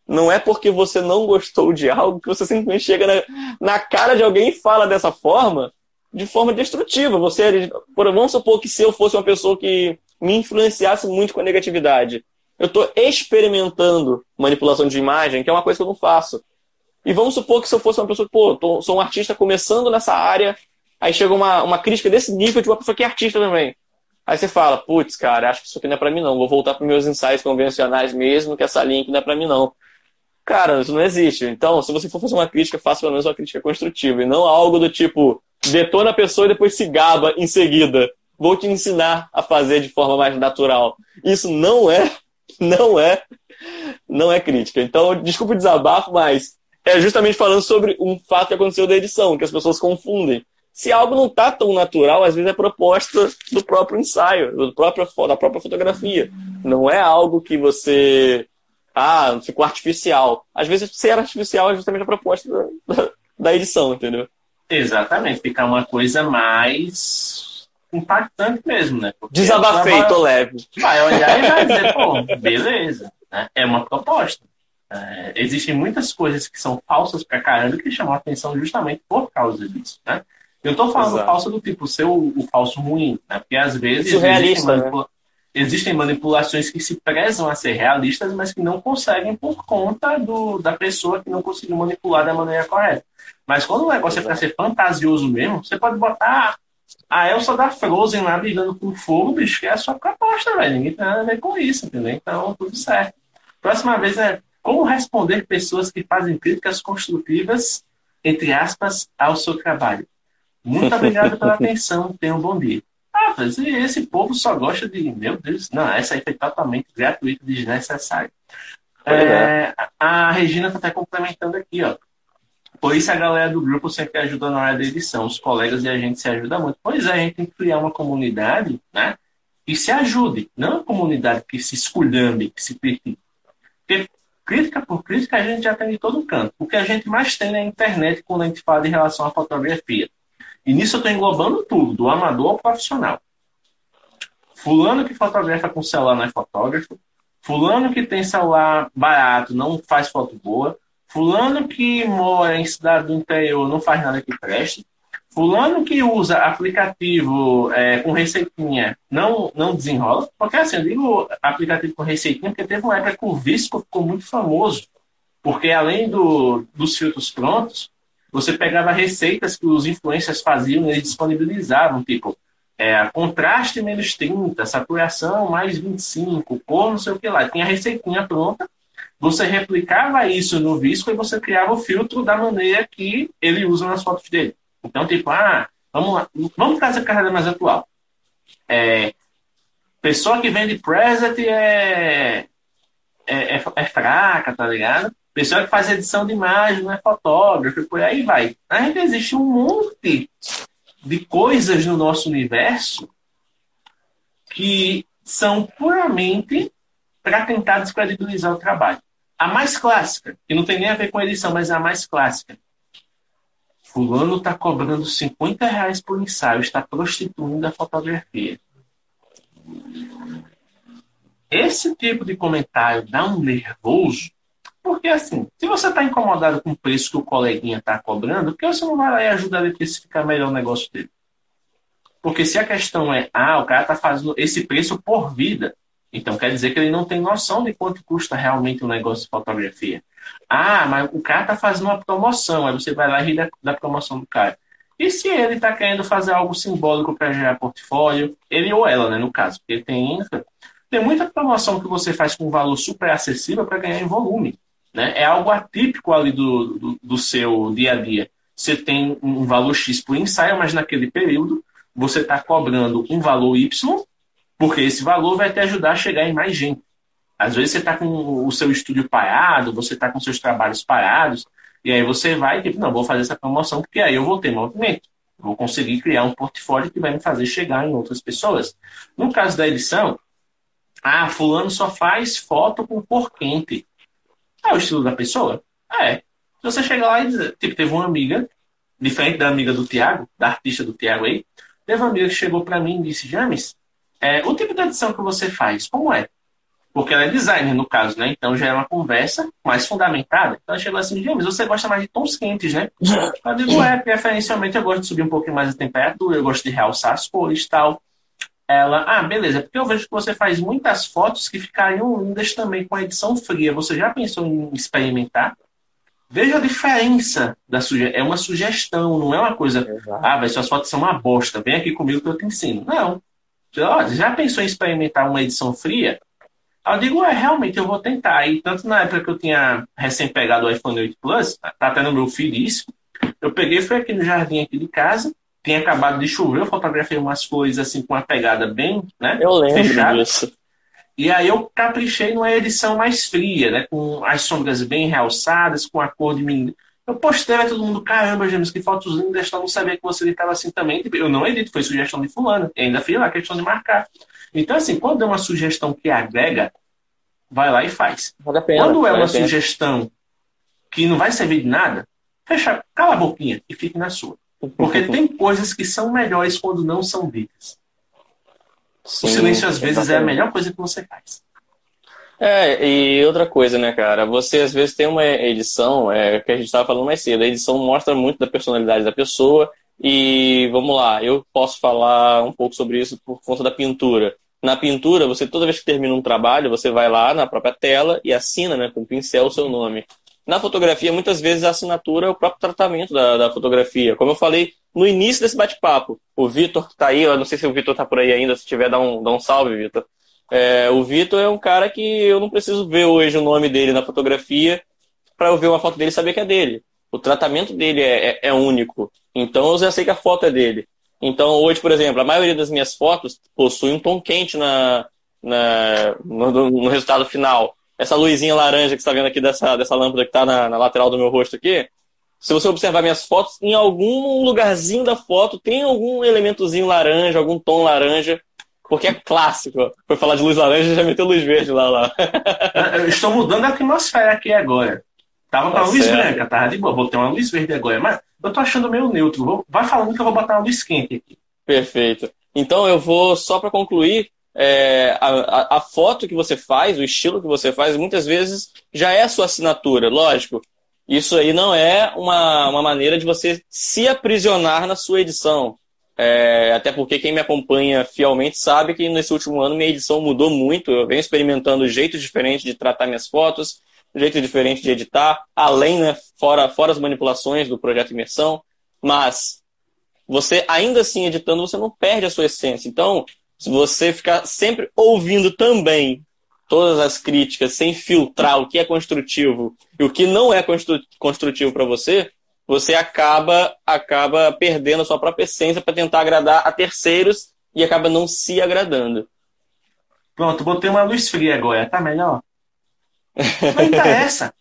não é porque você não gostou de algo que você simplesmente chega na, na cara de alguém e fala dessa forma, de forma destrutiva. Você, por, vamos supor que se eu fosse uma pessoa que me influenciasse muito com a negatividade, eu estou experimentando manipulação de imagem, que é uma coisa que eu não faço. E vamos supor que se eu fosse uma pessoa pô, tô, sou um artista começando nessa área, aí chega uma, uma crítica desse nível de uma pessoa que é artista também. Aí você fala, putz, cara, acho que isso aqui não é pra mim não, vou voltar para meus ensaios convencionais mesmo, que essa linha aqui não é pra mim não. Cara, isso não existe. Então, se você for fazer uma crítica, faça pelo menos uma crítica construtiva, e não algo do tipo, detona a pessoa e depois se gaba em seguida. Vou te ensinar a fazer de forma mais natural. Isso não é, não é, não é crítica. Então, desculpa o desabafo, mas é justamente falando sobre um fato que aconteceu da edição, que as pessoas confundem. Se algo não está tão natural, às vezes é proposta do próprio ensaio, do próprio, da própria fotografia. Não é algo que você. Ah, ficou artificial. Às vezes, ser artificial é justamente a proposta da, da, da edição, entendeu? Exatamente, ficar uma coisa mais impactante mesmo, né? Porque Desabafei, vai, tô leve. Vai olhar e vai dizer, pô, beleza. Né? É uma proposta. É, existem muitas coisas que são falsas pra caramba que chamam a atenção justamente por causa disso, né? Eu tô falando Exato. falso do tipo ser o, o, falso ruim, né? Porque às vezes. Surrealista, né? existem manipulações que se prezam a ser realistas, mas que não conseguem por conta do, da pessoa que não conseguiu manipular da maneira correta. Mas quando o negócio é para ser fantasioso mesmo, você pode botar a Elsa da Frozen lá brigando com fogo, bicho, que é a sua proposta, velho. Ninguém tem nada a ver com isso, entendeu? Então, tudo certo. Próxima vez é como responder pessoas que fazem críticas construtivas, entre aspas, ao seu trabalho. Muito obrigado pela atenção. Tenha um bom dia. Ah, mas esse povo só gosta de. Meu Deus, não, essa aí foi totalmente gratuita e desnecessária. É, a Regina está até complementando aqui, ó. Por isso a galera do grupo sempre ajuda na hora da edição. Os colegas e a gente se ajuda muito. Pois é, a gente tem que criar uma comunidade, né? Que se ajude, não uma comunidade que se esculhambe, que se critique. Porque crítica por crítica a gente já tem de todo canto. O que a gente mais tem na internet quando a gente fala em relação à fotografia. E nisso eu estou englobando tudo, do amador ao profissional. Fulano que fotografa com celular não é fotógrafo. Fulano que tem celular barato não faz foto boa. Fulano que mora em cidade do interior não faz nada que preste. Fulano que usa aplicativo é, com receitinha não, não desenrola. Porque assim, eu digo aplicativo com receitinha porque teve uma época que o Visco ficou muito famoso. Porque além do, dos filtros prontos, você pegava receitas que os influencers faziam e eles disponibilizavam, tipo, é, contraste menos 30, saturação mais 25, cor não sei o que lá. Tinha receitinha pronta, você replicava isso no Visco e você criava o filtro da maneira que ele usa nas fotos dele. Então, tipo, ah, vamos lá, vamos trazer a carreira mais atual. É, pessoa que vende preset é, é, é, é fraca, tá ligado? Pessoa que faz edição de imagem, não é fotógrafo, por aí vai. Ainda existe um monte de coisas no nosso universo que são puramente para tentar descredibilizar o trabalho. A mais clássica, que não tem nem a ver com edição, mas é a mais clássica. Fulano está cobrando 50 reais por ensaio, está prostituindo a fotografia. Esse tipo de comentário dá um nervoso porque, assim, se você está incomodado com o preço que o coleguinha está cobrando, por que você não vai lá e ajudar ele a especificar melhor o negócio dele? Porque se a questão é, ah, o cara está fazendo esse preço por vida, então quer dizer que ele não tem noção de quanto custa realmente um negócio de fotografia. Ah, mas o cara está fazendo uma promoção, aí você vai lá e ri da, da promoção do cara. E se ele está querendo fazer algo simbólico para gerar portfólio, ele ou ela, né, no caso, porque tem, tem muita promoção que você faz com valor super acessível para ganhar em volume. Né? É algo atípico ali do, do, do seu dia a dia. Você tem um valor X por ensaio, mas naquele período você está cobrando um valor Y, porque esse valor vai te ajudar a chegar em mais gente. Às vezes você está com o seu estúdio parado, você está com seus trabalhos parados, e aí você vai, tipo, não, vou fazer essa promoção, porque aí eu vou ter movimento. Vou conseguir criar um portfólio que vai me fazer chegar em outras pessoas. No caso da edição, ah, fulano só faz foto com cor quente. É o estilo da pessoa? É. Você chegar lá e dizer, tipo, teve uma amiga, diferente da amiga do Tiago, da artista do Tiago aí, teve uma amiga que chegou para mim e disse, James, é, o tipo de edição que você faz, como é? Porque ela é designer, no caso, né? Então já é uma conversa mais fundamentada. Então ela chegou assim, James, você gosta mais de tons quentes, né? Eu digo, é, preferencialmente eu gosto de subir um pouquinho mais a temperatura, eu gosto de realçar as cores e tal. Ela, ah, beleza, porque eu vejo que você faz muitas fotos que ficariam lindas também com a edição fria. Você já pensou em experimentar? Veja a diferença da sugestão. É uma sugestão, não é uma coisa. Exato. Ah, mas suas fotos são uma bosta. Vem aqui comigo que eu te ensino. Não. Já pensou em experimentar uma edição fria? Eu digo, é, realmente eu vou tentar. E tanto na época que eu tinha recém pegado o iPhone 8 Plus, tá até no meu feed isso, eu peguei, fui aqui no jardim aqui de casa, tinha acabado de chover, eu fotografei umas coisas assim com uma pegada bem, né? Eu lembro fechada. disso. E aí eu caprichei numa edição mais fria, né? Com as sombras bem realçadas, com a cor de menino. Eu postei, aí todo mundo, caramba, James, que fotos lindas, eu não sabia que você editava assim também. Tipo, eu não edito, foi sugestão de fulano. E ainda fiz lá a questão de marcar. Então, assim, quando é uma sugestão que agrega, vai lá e faz. Vale pena, quando é vale uma sugestão que não vai servir de nada, fecha, cala a boquinha e fique na sua. Porque tem coisas que são melhores quando não são ditas. Sim, o silêncio, às vezes, exatamente. é a melhor coisa que você faz. É, e outra coisa, né, cara? Você às vezes tem uma edição, é que a gente estava falando mais cedo, a edição mostra muito da personalidade da pessoa. E vamos lá, eu posso falar um pouco sobre isso por conta da pintura. Na pintura, você toda vez que termina um trabalho, você vai lá na própria tela e assina né, com o pincel o seu nome. Na fotografia, muitas vezes a assinatura é o próprio tratamento da, da fotografia. Como eu falei no início desse bate-papo, o Vitor está aí, eu não sei se o Vitor está por aí ainda, se tiver, dá um, dá um salve, Vitor. É, o Vitor é um cara que eu não preciso ver hoje o nome dele na fotografia para eu ver uma foto dele e saber que é dele. O tratamento dele é, é, é, único. Então eu já sei que a foto é dele. Então hoje, por exemplo, a maioria das minhas fotos possui um tom quente na, na no, no, resultado final. Essa luzinha laranja que você está vendo aqui dessa, dessa lâmpada que está na, na lateral do meu rosto aqui, se você observar minhas fotos, em algum lugarzinho da foto tem algum elementozinho laranja, algum tom laranja porque é clássico. Foi falar de luz laranja já meteu luz verde lá. lá. Eu estou mudando a atmosfera aqui agora. Tava com tá a luz branca, tava de boa. Vou ter uma luz verde agora. Mas eu tô achando meio neutro. Vai falando que eu vou botar uma luz quente aqui. Perfeito. Então eu vou, só para concluir, é, a, a, foto que você faz, o estilo que você faz, muitas vezes já é sua assinatura, lógico. Isso aí não é uma, uma maneira de você se aprisionar na sua edição. É, até porque quem me acompanha fielmente sabe que nesse último ano minha edição mudou muito. Eu venho experimentando jeitos diferentes de tratar minhas fotos, jeito diferente de editar, além, né, fora, fora as manipulações do projeto Imersão. Mas você, ainda assim, editando, você não perde a sua essência. Então, se você ficar sempre ouvindo também todas as críticas, sem filtrar o que é construtivo e o que não é construtivo para você, você acaba acaba perdendo a sua própria essência para tentar agradar a terceiros e acaba não se agradando. Pronto, botei uma luz fria agora, tá melhor? Não interessa.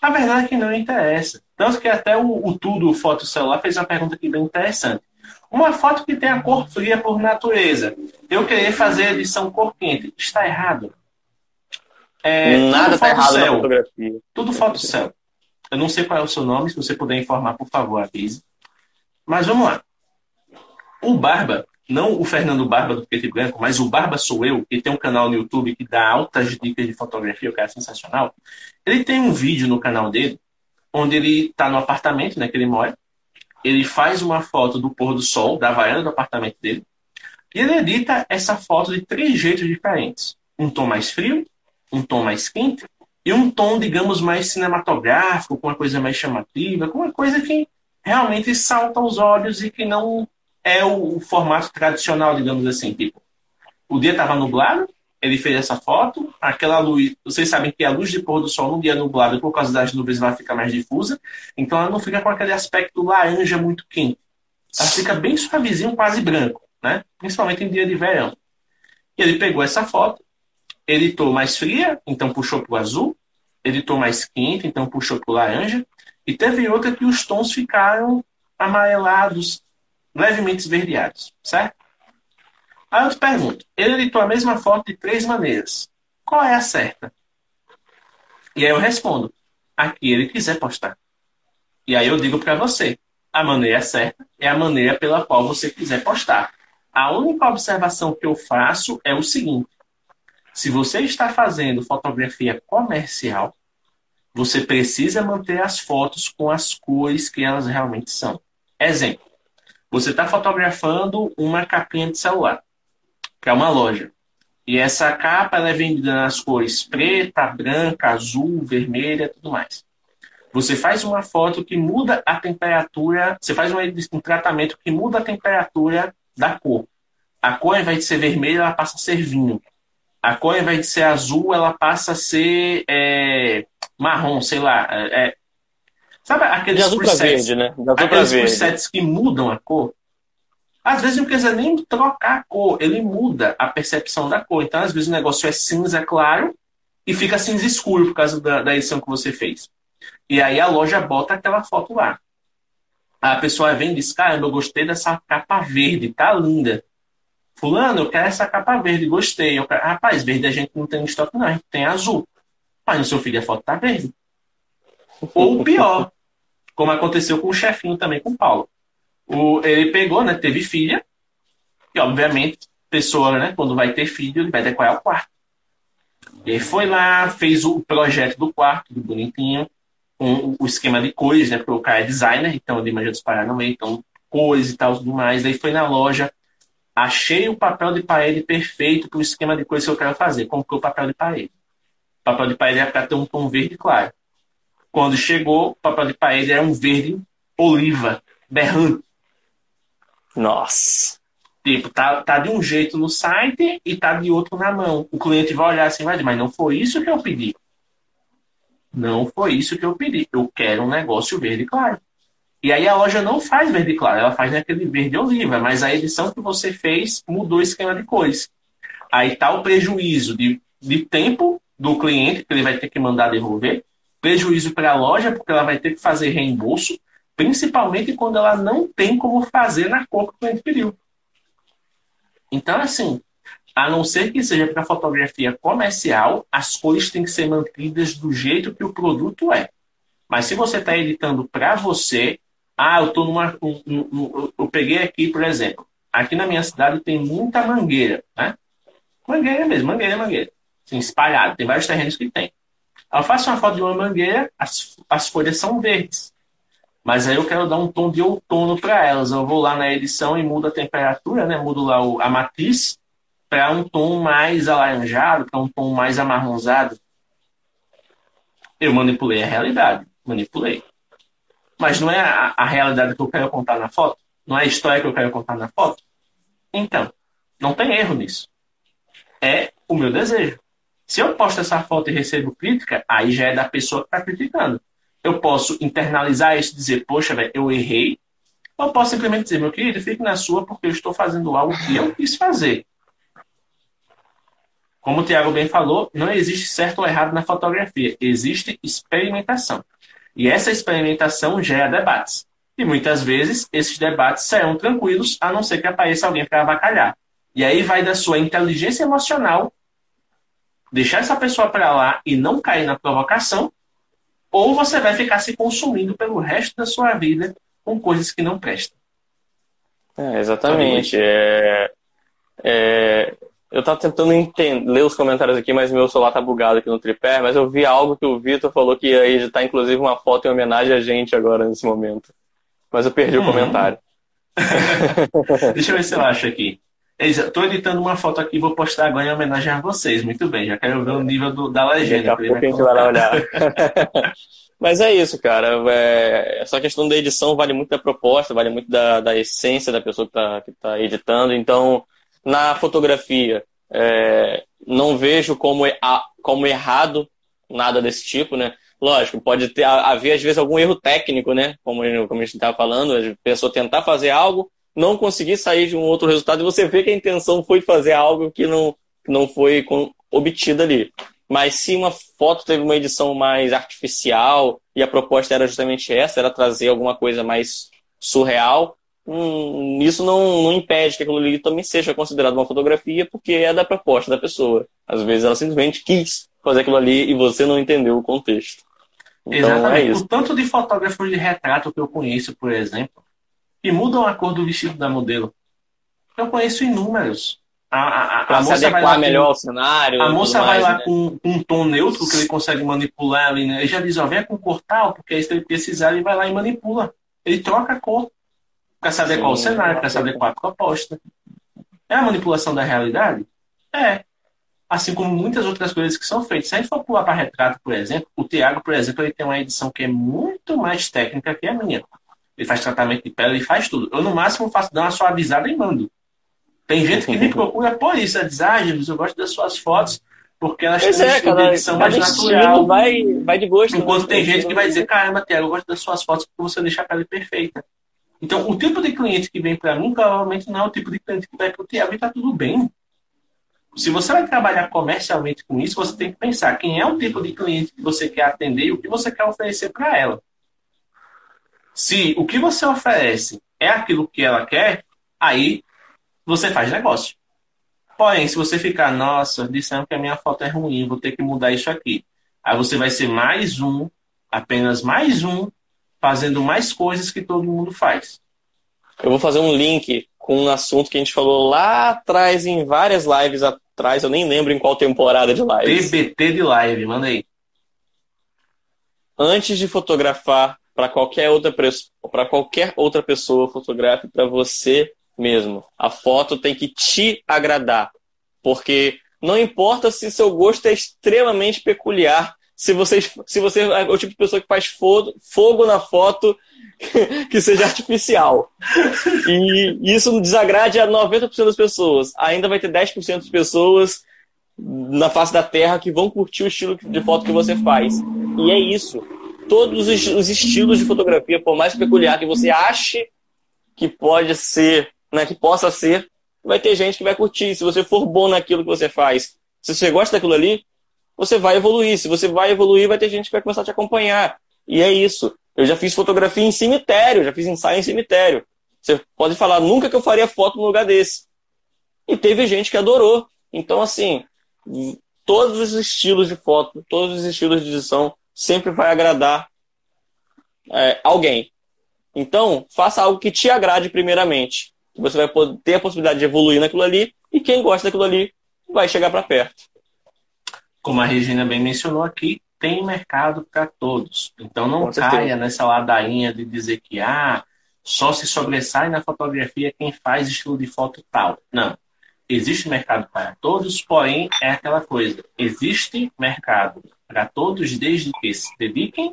A verdade é que não interessa. Tanto que até o, o Tudo Foto Celular fez uma pergunta aqui bem interessante. Uma foto que tem a cor fria por natureza. Eu queria fazer edição cor quente. Está errado? É, Nada está errado céu. na fotografia. Tudo foto céu. Eu não sei qual é o seu nome, se você puder informar, por favor, avise. Mas vamos lá. O Barba, não o Fernando Barba do Preto e Branco, mas o Barba Sou Eu, que tem um canal no YouTube que dá altas dicas de fotografia, o cara é sensacional. Ele tem um vídeo no canal dele, onde ele está no apartamento né, que ele mora. Ele faz uma foto do pôr do sol, da varanda do apartamento dele. E ele edita essa foto de três jeitos diferentes. Um tom mais frio, um tom mais quente e um tom, digamos, mais cinematográfico, com uma coisa mais chamativa, com uma coisa que realmente salta aos olhos e que não é o, formato tradicional, digamos assim. Tipo, o dia estava nublado, ele fez essa foto, aquela luz, vocês sabem que a luz de pôr do sol num dia nublado, por causa das nuvens, vai ficar mais difusa, então ela não fica com aquele aspecto laranja muito quente. Ela fica bem suavezinho, quase branco, né? Principalmente em dia de verão. E ele pegou essa foto, editou mais fria, então puxou para o azul. Editou mais quente, então puxou para o laranja. E teve outra que os tons ficaram amarelados, levemente esverdeados, certo? Aí eu te pergunto, ele editou a mesma foto de três maneiras. Qual é a certa? E aí eu respondo, a que ele quiser postar. E aí eu digo para você, a maneira certa é a maneira pela qual você quiser postar. A única observação que eu faço é o seguinte: se você está fazendo fotografia comercial, você precisa manter as fotos com as cores que elas realmente são. Exemplo: você está fotografando uma capinha de celular para uma loja. E essa capa é vendida nas cores preta, branca, azul, vermelha, tudo mais. Você faz uma foto que muda a temperatura, você faz um, tratamento que muda a temperatura da cor. A cor, ao invés de ser vermelha, ela passa a ser vinho. A cor, ao invés de ser azul, ela passa a ser é, marrom, sei lá. É, é sabe aqueles de presets, verde, né? De aqueles presets que mudam a cor? Às vezes não precisa nem trocar a cor, ele muda a percepção da cor. Então, às vezes o negócio é cinza claro e fica cinza escuro por causa da, da edição que você fez. E aí a loja bota aquela foto lá. A pessoa vem e diz, caramba, eu gostei dessa capa verde, tá linda. Fulano, eu quero essa capa verde, gostei. Eu quero... Rapaz, verde a gente não tem estoque, não, a gente tem azul. Mas no seu filho a foto tá verde. Ou pior, como aconteceu com o chefinho também, com o Paulo. O, ele pegou, né? Teve filha, e obviamente, pessoa, né, quando vai ter filho, ele vai decorar o quarto. Ele foi lá, fez o projeto do quarto, tudo bonitinho, com o esquema de cores, né? Porque o cara é designer, então ele manja disparar no meio, então cores e tal, tudo mais. Aí foi na loja, Achei o papel de parede perfeito para o esquema de coisa que eu quero fazer. Comprei o papel de parede. O papel de parede era para ter um tom verde claro. Quando chegou, o papel de parede era um verde oliva, berrante. Nossa. Tipo, tá, tá de um jeito no site e tá de outro na mão. O cliente vai olhar assim, vai dizer, mas não foi isso que eu pedi. Não foi isso que eu pedi. Eu quero um negócio verde claro. E aí a loja não faz verde claro, ela faz naquele verde oliva, mas a edição que você fez mudou o esquema de cores. Aí tá o prejuízo de, de tempo do cliente, que ele vai ter que mandar devolver, prejuízo para a loja, porque ela vai ter que fazer reembolso, principalmente quando ela não tem como fazer na cor que o cliente pediu. Então, assim, a não ser que seja para fotografia comercial, as cores têm que ser mantidas do jeito que o produto é. Mas se você está editando para você, ah, eu tô numa. Um, um, eu peguei aqui, por exemplo, aqui na minha cidade tem muita mangueira, né? Mangueira mesmo, mangueira, mangueira. Assim, espalhado, tem vários terrenos que tem. Faço uma foto de uma mangueira, as, as folhas são verdes. Mas aí eu quero dar um tom de outono para elas. Eu vou lá na edição e mudo a temperatura, né? Mudo lá o, a matriz para um tom mais alaranjado, para um tom mais amarronzado. Eu manipulei a realidade, manipulei. Mas não é a, a realidade que eu quero contar na foto? Não é a história que eu quero contar na foto? Então, não tem erro nisso. É o meu desejo. Se eu posto essa foto e recebo crítica, aí já é da pessoa que está criticando. Eu posso internalizar isso e dizer, poxa, velho, eu errei. Ou posso simplesmente dizer, meu querido, fique na sua porque eu estou fazendo algo que eu quis fazer. Como o Tiago bem falou, não existe certo ou errado na fotografia. Existe experimentação. E essa experimentação gera debates. E muitas vezes esses debates serão tranquilos, a não ser que apareça alguém para avacalhar. E aí vai da sua inteligência emocional deixar essa pessoa para lá e não cair na provocação, ou você vai ficar se consumindo pelo resto da sua vida com coisas que não prestam. É, exatamente. É, é, eu estava tentando entender, ler os comentários aqui, mas meu celular tá bugado aqui no tripé, mas eu vi algo que o Vitor falou que ia editar, inclusive, uma foto em homenagem a gente agora, nesse momento. Mas eu perdi hum. o comentário. Deixa eu ver se eu acho aqui. Estou editando uma foto aqui, vou postar agora em homenagem a vocês. Muito bem, já quero ver o nível do, da legenda. Daqui a pouco a gente vai lá olhar. Mas é isso, cara. É, essa questão da edição vale muito da proposta, vale muito da, da essência da pessoa que está tá editando. Então, na fotografia, é, não vejo como, como errado nada desse tipo, né? Lógico, pode ter, haver às vezes algum erro técnico, né? Como, como a gente estava falando, a pessoa tentar fazer algo, não conseguir sair de um outro resultado e você vê que a intenção foi fazer algo que não, não foi obtida ali. Mas se uma foto teve uma edição mais artificial e a proposta era justamente essa, era trazer alguma coisa mais surreal, hum, isso não, não impede que aquilo ali também seja considerado uma fotografia, porque é da proposta da pessoa. Às vezes ela simplesmente quis fazer aquilo ali e você não entendeu o contexto. Então, é Exatamente. É isso. O tanto de fotógrafos de retrato que eu conheço, por exemplo, que mudam a cor do vestido da modelo. Eu conheço inúmeros. A, a, a moça vai lá melhor com, ao cenário. A moça vai mais, lá né? com, com, um tom neutro que ele consegue manipular ali, né? Ele já diz, ó, vem com cor tal, porque aí se ele precisar, ele vai lá e manipula. Ele troca a cor para saber Sim, qual o cenário, para saber qual a proposta. É a manipulação da realidade? É. Assim como muitas outras coisas que são feitas. Se a gente for pular para retrato, por exemplo, o Tiago, por exemplo, ele tem uma edição que é muito mais técnica que a minha. Ele faz tratamento de pele, ele faz tudo. Eu, no máximo, faço dar uma suavizada e mando. Tem gente que me procura por isso. Ela diz, ah, Jesus, eu gosto das suas fotos porque elas pois têm é, uma edição mais natural. Vai, vai de gosto. Enquanto né? tem gente que vai dizer, caramba, Tiago, eu gosto das suas fotos porque você deixa a pele perfeita. Então, o tipo de cliente que vem para mim provavelmente não é o tipo de cliente que vai para o Tiago e está tudo bem. Se você vai trabalhar comercialmente com isso, você tem que pensar quem é o tipo de cliente que você quer atender e o que você quer oferecer para ela. Se o que você oferece é aquilo que ela quer, aí você faz negócio. Porém, se você ficar, nossa, disseram que a minha foto é ruim, vou ter que mudar isso aqui. Aí você vai ser mais um, apenas mais um, fazendo mais coisas que todo mundo faz. Eu vou fazer um link com um assunto que a gente falou lá atrás, em várias lives atrás, eu nem lembro em qual temporada de lives. TBT de live, manda aí. Antes de fotografar para qualquer outra para qualquer outra pessoa fotografe para você mesmo. A foto tem que te agradar. Porque não importa se seu gosto é extremamente peculiar, se você, se você é o tipo de pessoa que faz fogo, fogo na foto que seja artificial. E isso desagrade a 90% das pessoas. Ainda vai ter 10% de pessoas na face da Terra que vão curtir o estilo de foto que você faz. E é isso. Todos os estilos de fotografia, por mais peculiar que você ache que pode ser, né, que possa ser, vai ter gente que vai curtir. Se você for bom naquilo que você faz, se você gosta daquilo ali, você vai evoluir. Se você vai evoluir, vai ter gente que vai começar a te acompanhar. E é isso. Eu já fiz fotografia em cemitério, já fiz ensaio em cemitério. Você pode falar, nunca que eu faria foto num lugar desse. E teve gente que adorou. Então, assim, todos os estilos de foto, todos os estilos de edição sempre vai agradar é, alguém. Então, faça algo que te agrade primeiramente. Você vai poder ter a possibilidade de evoluir naquilo ali e quem gosta daquilo ali vai chegar para perto. Como a Regina bem mencionou aqui, tem mercado para todos. Então não caia nessa ladainha de dizer que ah, só se sobressai na fotografia quem faz estilo de foto tal. Não. Existe mercado para todos, porém é aquela coisa. Existe mercado para todos desde que se dediquem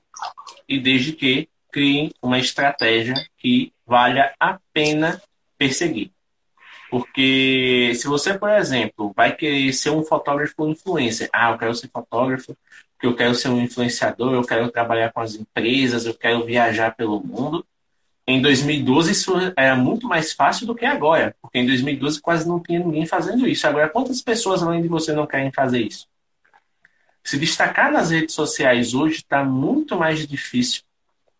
e desde que criem uma estratégia que valha a pena perseguir. Porque se você, por exemplo, vai querer ser um fotógrafo influencer, ah, eu quero ser fotógrafo, porque eu quero ser um influenciador, eu quero trabalhar com as empresas, eu quero viajar pelo mundo. Em 2012 isso era muito mais fácil do que agora, porque em 2012 quase não tinha ninguém fazendo isso. Agora, quantas pessoas além de você não querem fazer isso? Se destacar nas redes sociais hoje está muito mais difícil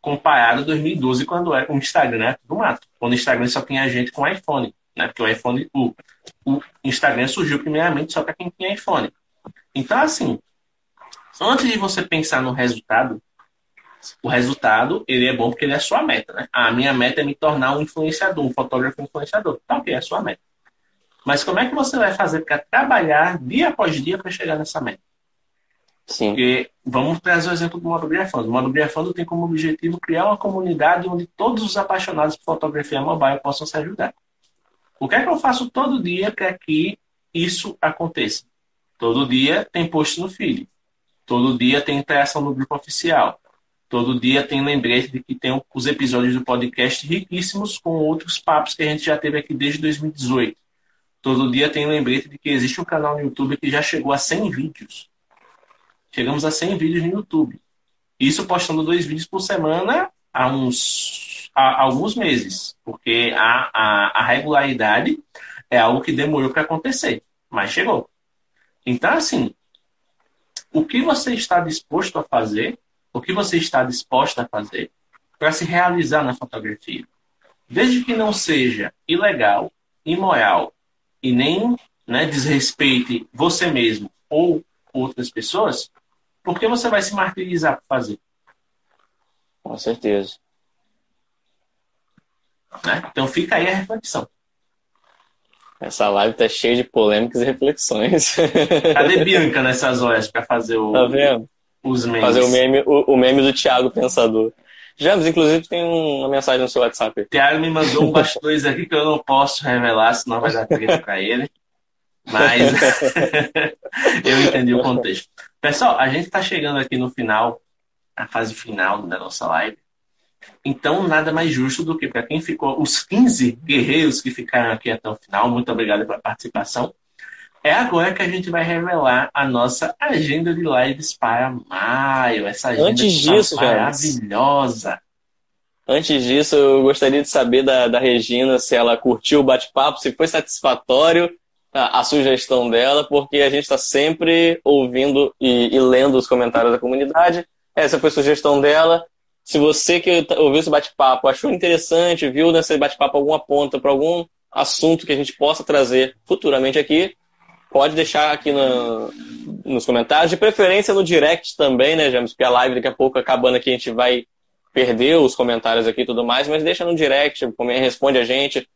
comparado a 2012, quando era o Instagram né, do mato. Quando o Instagram só tinha gente com iPhone, né? Porque o iPhone, o, o Instagram surgiu primeiramente só para quem tinha iPhone. Então, assim, antes de você pensar no resultado, o resultado ele é bom porque ele é a sua meta, né? A minha meta é me tornar um influenciador, um fotógrafo influenciador. Tá ok, é a sua meta. Mas como é que você vai fazer para trabalhar dia após dia para chegar nessa meta? Sim. Porque vamos trazer o exemplo do Modo Grafando. O Modo tem como objetivo criar uma comunidade onde todos os apaixonados por fotografia mobile possam se ajudar. O que é que eu faço todo dia para que isso aconteça? Todo dia tem post no feed. Todo dia tem interação no grupo oficial. Todo dia tem lembrete de que tem os episódios do podcast riquíssimos com outros papos que a gente já teve aqui desde 2018. Todo dia tem lembrete de que existe um canal no YouTube que já chegou a 100 vídeos. Chegamos a 100 vídeos no YouTube. Isso postando dois vídeos por semana há uns há alguns meses, porque a, a, a regularidade é algo que demorou para acontecer, mas chegou. Então, assim, o que você está disposto a fazer, o que você está disposta a fazer para se realizar na fotografia? Desde que não seja ilegal, imoral e nem né, desrespeite você mesmo ou outras pessoas, por que você vai se martirizar por fazer? Com certeza. Né? Então fica aí a reflexão. Essa live tá cheia de polêmicas e reflexões. Cadê Bianca nessas horas para fazer o, tá vendo? os memes? Fazer o meme, o, o meme do Thiago Pensador. James, inclusive, tem uma mensagem no seu WhatsApp. Thiago me mandou um bastidores aqui que eu não posso revelar, senão vai dar treta para ele. Mas eu entendi o contexto. Pessoal, a gente está chegando aqui no final, a fase final da nossa live. Então, nada mais justo do que para quem ficou, os 15 guerreiros que ficaram aqui até o final, muito obrigado pela participação. É agora que a gente vai revelar a nossa agenda de lives para maio. Essa agenda Antes disso, maravilhosa. Antes disso, eu gostaria de saber da, da Regina se ela curtiu o bate-papo, se foi satisfatório a, sugestão dela, porque a gente está sempre ouvindo e, e, lendo os comentários da comunidade. Essa foi a sugestão dela. Se você que tá, ouviu esse bate-papo achou interessante, viu nesse bate-papo alguma ponta para algum assunto que a gente possa trazer futuramente aqui, pode deixar aqui no, nos comentários, de preferência no direct também, né, James? Porque a live daqui a pouco acabando aqui a gente vai perder os comentários aqui e tudo mais, mas deixa no direct, responde a gente.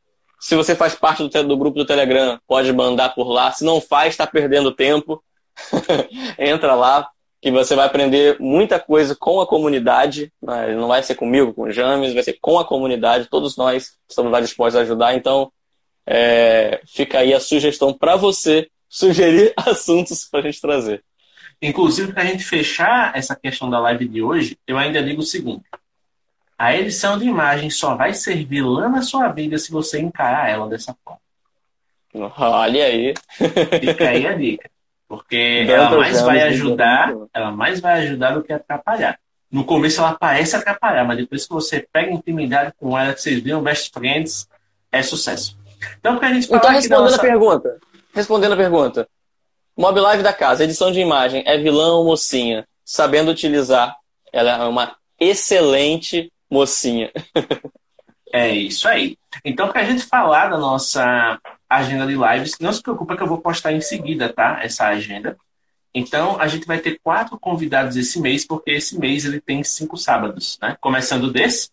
Se você faz parte do, do grupo do Telegram, pode mandar por lá. Se não faz, está perdendo tempo. Entra lá, que você vai aprender muita coisa com a comunidade. Não vai ser comigo, com o James, vai ser com a comunidade. Todos nós estamos lá dispostos a ajudar. Então, É, fica aí a sugestão para você sugerir assuntos para a gente trazer. Inclusive, para a gente fechar essa questão da live de hoje, eu ainda digo o seguinte: a edição de imagem só vai servir lá na sua vida se você encarar ela dessa forma. Olha aí. Fica aí a dica. Porque ela mais vai ajudar, ela mais vai ajudar do que atrapalhar. No começo ela parece atrapalhar, mas depois que você pega intimidade com ela, que vocês viram best friends, é sucesso. Então, pra gente falar então respondendo nossa... a pergunta, respondendo a pergunta, Mob Live da casa, edição de imagem, é vilã ou mocinha? Sabendo utilizar, ela é uma excelente mocinha. é isso aí. Então, para a gente falar da nossa agenda de lives, não se preocupa que eu vou postar em seguida, tá? Essa agenda. Então, a gente vai ter quatro convidados esse mês, porque esse mês ele tem cinco sábados, né? Começando desse.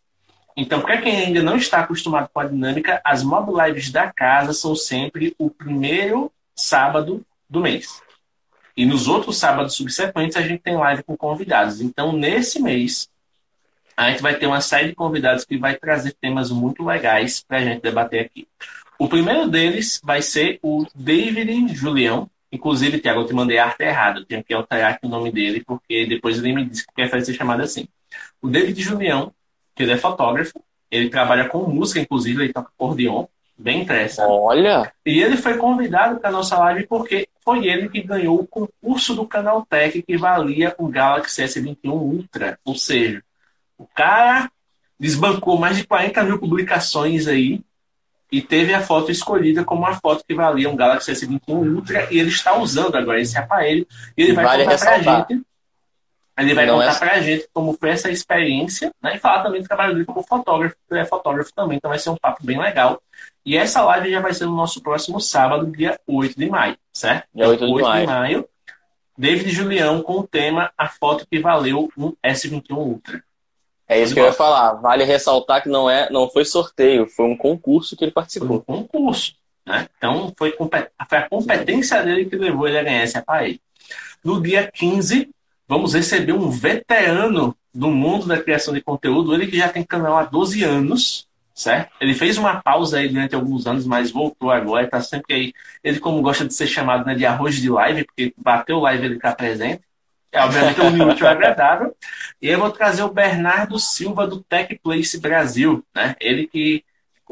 Então, para quem ainda não está acostumado com a dinâmica, as mob lives da casa são sempre o primeiro sábado do mês. E nos outros sábados subsequentes a gente tem live com convidados. Então, nesse mês, a gente vai ter uma série de convidados que vai trazer temas muito legais para a gente debater aqui. O primeiro deles vai ser o David Julião. Inclusive, Tiago, eu te mandei a arte errada. Eu tenho que alterar aqui o nome dele, porque depois ele me disse que prefere ser chamado assim. O David Julião, que ele é fotógrafo, ele trabalha com música, inclusive, ele toca acordeon, bem interessante. Olha! E ele foi convidado para a nossa live porque foi ele que ganhou o concurso do Canaltech que valia o Galaxy S21 Ultra. Ou seja, o cara desbancou mais de 40 mil publicações aí e teve a foto escolhida como a foto que valia um Galaxy S21 Ultra e ele está usando agora esse aparelho e ele vai vale contar para a gente ele vai Não contar é... para a gente como foi essa experiência né, e falar também do trabalho dele como fotógrafo, ele é fotógrafo também, então vai ser um papo bem legal. E essa live já vai ser no nosso próximo sábado, dia 8 de maio, certo? Dia 8 de, 8 maio. de maio. David Julião com o tema A Foto que Valeu um S21 Ultra. É isso que eu ia falar. Vale ressaltar que não, é, não foi sorteio, foi um concurso que ele participou. Foi um concurso. Né? Então, foi, foi a competência dele que levou ele a ganhar esse aparelho. No dia 15, vamos receber um veterano do mundo da criação de conteúdo, ele que já tem canal há 12 anos, certo? Ele fez uma pausa aí durante alguns anos, mas voltou agora, está sempre aí. Ele, como gosta de ser chamado né, de arroz de live, porque bateu live ele está presente. É, obviamente é um útil agradável. E eu vou trazer o Bernardo Silva do Tech Place Brasil, né? Ele que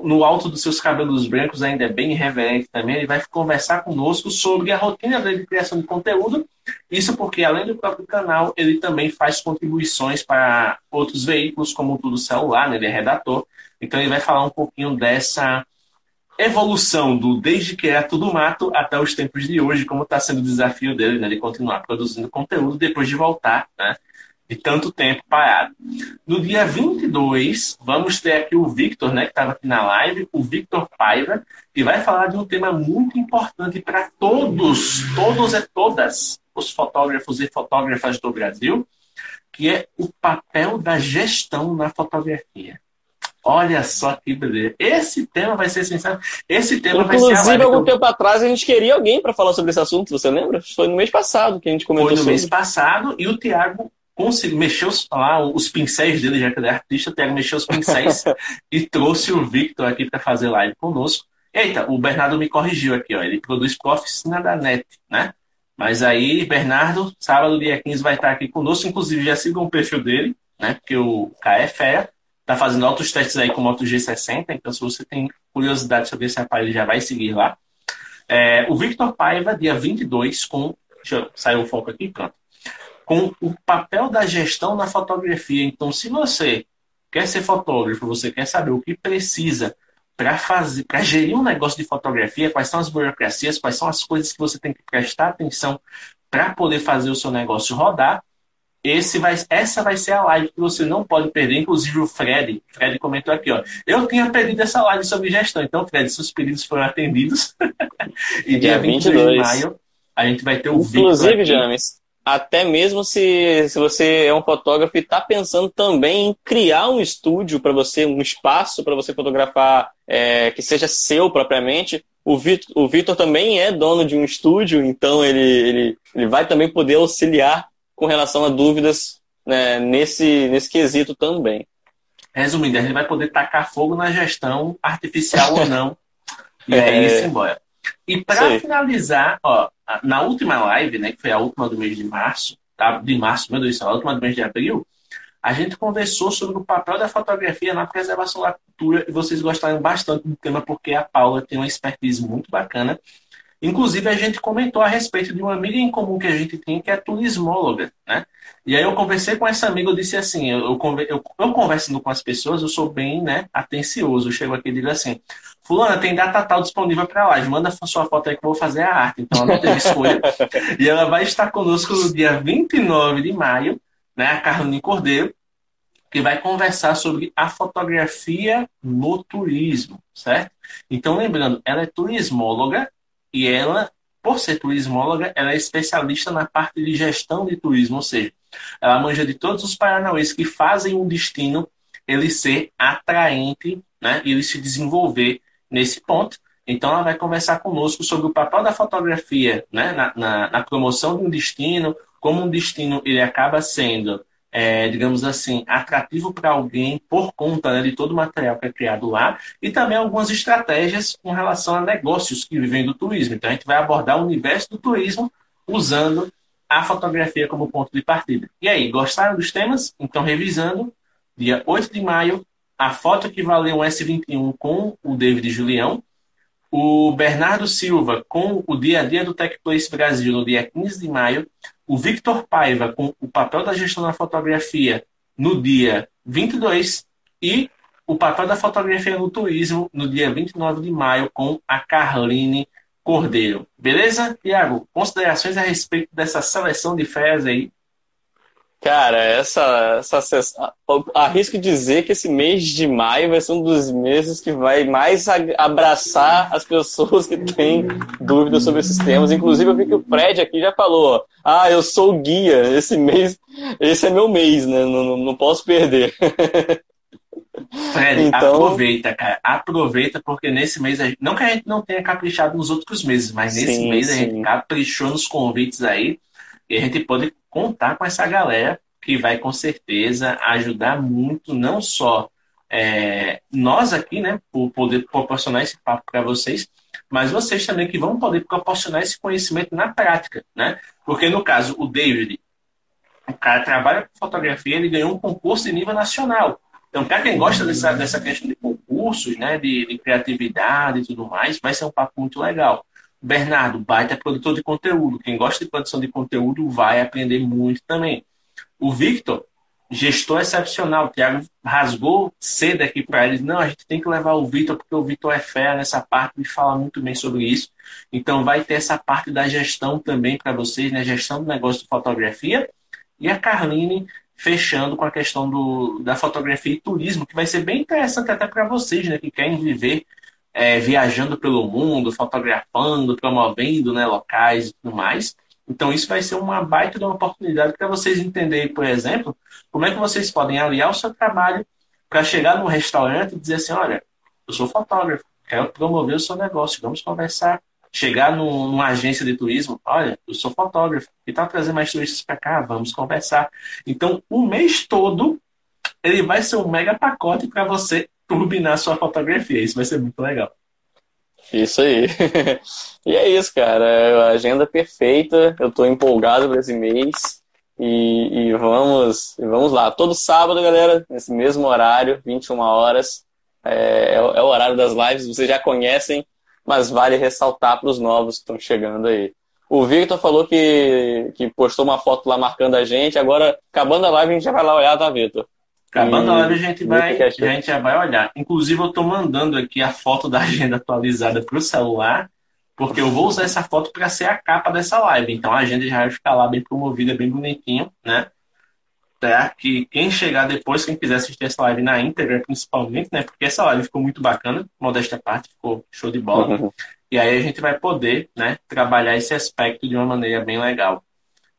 no alto dos seus cabelos brancos ainda é bem irreverente também, ele vai conversar conosco sobre a rotina dele de criação de conteúdo. Isso porque, além do próprio canal, ele também faz contribuições para outros veículos, como o Tudo Celular, né? ele é redator. Então, ele vai falar um pouquinho dessa evolução do desde que era tudo mato até os tempos de hoje, como está sendo o desafio dele, né, de continuar produzindo conteúdo depois de voltar, né, de tanto tempo parado. No dia 22, vamos ter aqui o Victor, né, que estava aqui na live, o Victor Paiva, que vai falar de um tema muito importante para todos, todos e todas os fotógrafos e fotógrafas do Brasil, que é o papel da gestão na fotografia. Olha só que beleza. Esse tema vai ser sensacional. Esse tema Inclusive, vai ser. algum tempo atrás a gente queria alguém para falar sobre esse assunto, você lembra? Foi no mês passado que a gente comentou Foi no sobre. mês passado e o Tiago conseguiu mexer os, lá, os pincéis dele, já que ele é artista, o Tiago mexeu os pincéis e trouxe o Victor aqui para fazer live conosco. Eita, o Bernardo me corrigiu aqui, ó. Ele produz para oficina da NET, né? Mas aí, Bernardo, sábado, dia 15, vai estar aqui conosco. Inclusive, já sigam o perfil dele, né? Porque o K é está fazendo outros testes aí com o Moto G60, então se você tem curiosidade sobre esse aparelho, já vai seguir lá. É, o Victor Paiva, dia 22, com. Deixa eu sair o foco aqui, pronto. Com o papel da gestão na fotografia. Então, se você quer ser fotógrafo, você quer saber o que precisa para fazer, para gerir um negócio de fotografia, quais são as burocracias, quais são as coisas que você tem que prestar atenção para poder fazer o seu negócio rodar, esse vai, essa vai ser a live que você não pode perder. Inclusive o Fred, Fred comentou aqui, ó. Eu tinha pedido essa live sobre gestão, então, Fred, seus pedidos foram atendidos. e dia, dia 22 de maio a gente vai ter o vídeo. Inclusive, James, até mesmo se, se você é um fotógrafo e está pensando também em criar um estúdio para você, um espaço para você fotografar é, que seja seu propriamente, o Vitor, o Vitor também é dono de um estúdio, então ele, ele, ele vai também poder auxiliar com relação a dúvidas né, nesse, nesse quesito também. Resumindo, a gente vai poder tacar fogo na gestão, artificial ou não, E é isso embora. E para finalizar, ó, na última live, né, que foi a última do mês de março, tá? de março, meu Deus, a última do mês de abril, a gente conversou sobre o papel da fotografia na preservação da cultura e vocês gostaram bastante do tema porque a Paula tem uma expertise muito bacana Inclusive, a gente comentou a respeito de uma amiga em comum que a gente tem, que é turismóloga, né? E aí eu conversei com essa amiga, eu disse assim, eu, eu, eu, conversando com as pessoas, eu sou bem, né, atencioso. Eu chego aqui e digo assim, fulana, tem data tal disponível para live, manda sua foto aí que eu vou fazer a arte. Então, ela não teve escolha. e ela vai estar conosco no dia 29 de maio, né, a Carolina Cordeiro, que vai conversar sobre a fotografia no turismo, certo? Então, lembrando, ela é turismóloga, e ela, por ser turismóloga, ela é especialista na parte de gestão de turismo, ou seja, ela manja de todos os paranauês que fazem um destino ele ser atraente né, e ele se desenvolver nesse ponto. Então, ela vai conversar conosco sobre o papel da fotografia né, na, na, na promoção de um destino, como um destino ele acaba sendo é, digamos assim, atrativo para alguém por conta né, de todo o material que é criado lá e também algumas estratégias com relação a negócios que vivem do turismo. Então, a gente vai abordar o universo do turismo usando a fotografia como ponto de partida. E aí, gostaram dos temas? Então, revisando, dia 8 de maio, a foto que valeu um S21 com o David Julião, o Bernardo Silva com o dia a dia do Tech Place Brasil no dia 15 de maio, o Victor Paiva com o papel da gestão da fotografia no dia 22 e o papel da fotografia no turismo no dia 29 de maio com a Carline Cordeiro. Beleza, Tiago? Considerações a respeito dessa seleção de férias aí? Cara, essa, essa arrisco dizer que esse mês de maio vai ser um dos meses que vai mais abraçar as pessoas que têm dúvidas sobre esses temas. Inclusive, eu vi que o Fred aqui já falou: ah, eu sou guia, esse mês, esse é meu mês, né? Não, não, não posso perder. Fred, então... aproveita, cara. Aproveita, porque nesse mês, gente... não que a gente não tenha caprichado nos outros meses, mas nesse sim, mês sim. a gente caprichou nos convites aí. E a gente pode contar com essa galera que vai com certeza ajudar muito, não só é, nós aqui, né, por poder proporcionar esse papo para vocês, mas vocês também que vão poder proporcionar esse conhecimento na prática, né? Porque no caso, o David, o cara trabalha com fotografia, ele ganhou um concurso de nível nacional. Então, para quem gosta dessa, dessa questão de concursos, né, de, de criatividade e tudo mais, vai ser um papo muito legal. Bernardo, baita produtor de conteúdo. Quem gosta de produção de conteúdo vai aprender muito também. O Victor, gestor excepcional. O Thiago rasgou cedo aqui para eles. Não, a gente tem que levar o Victor, porque o Victor é fera nessa parte e fala muito bem sobre isso. Então, vai ter essa parte da gestão também para vocês, né? Gestão do negócio de fotografia. E a Carline fechando com a questão do, da fotografia e turismo, que vai ser bem interessante até para vocês, né? Que querem viver é, viajando pelo mundo, fotografando, promovendo né, locais e tudo mais. Então, isso vai ser uma baita de uma oportunidade para vocês entenderem, por exemplo, como é que vocês podem aliar o seu trabalho para chegar num restaurante e dizer assim: olha, eu sou fotógrafo, quero promover o seu negócio, vamos conversar. Chegar num, numa agência de turismo, olha, eu sou fotógrafo, e está trazendo mais turistas para cá, vamos conversar. Então, o mês todo, ele vai ser um mega pacote para você turbinar sua fotografia. Isso vai ser muito legal. Isso aí. e é isso, cara. A agenda perfeita. Eu estou empolgado para esse mês. E, e, vamos, vamos lá. Todo sábado, galera, nesse mesmo horário, 21 horas. É, é, o horário das lives, vocês já conhecem, mas vale ressaltar para os novos que estão chegando aí. O Victor falou que, que postou uma foto lá marcando a gente. Agora, acabando a live, a gente já vai lá olhar, tá, Victor? Acabando a live, a gente, vai, a gente já vai olhar. Inclusive, eu estou mandando aqui a foto da agenda atualizada para o celular, porque eu vou usar essa foto para ser a capa dessa live. Então, a agenda já vai ficar lá bem promovida, bem bonitinho, né? Para que quem chegar depois, quem quiser assistir essa live na íntegra, principalmente, né? Porque essa live ficou muito bacana, modesta parte, ficou show de bola. Uhum. E aí a gente vai poder, né, trabalhar esse aspecto de uma maneira bem legal.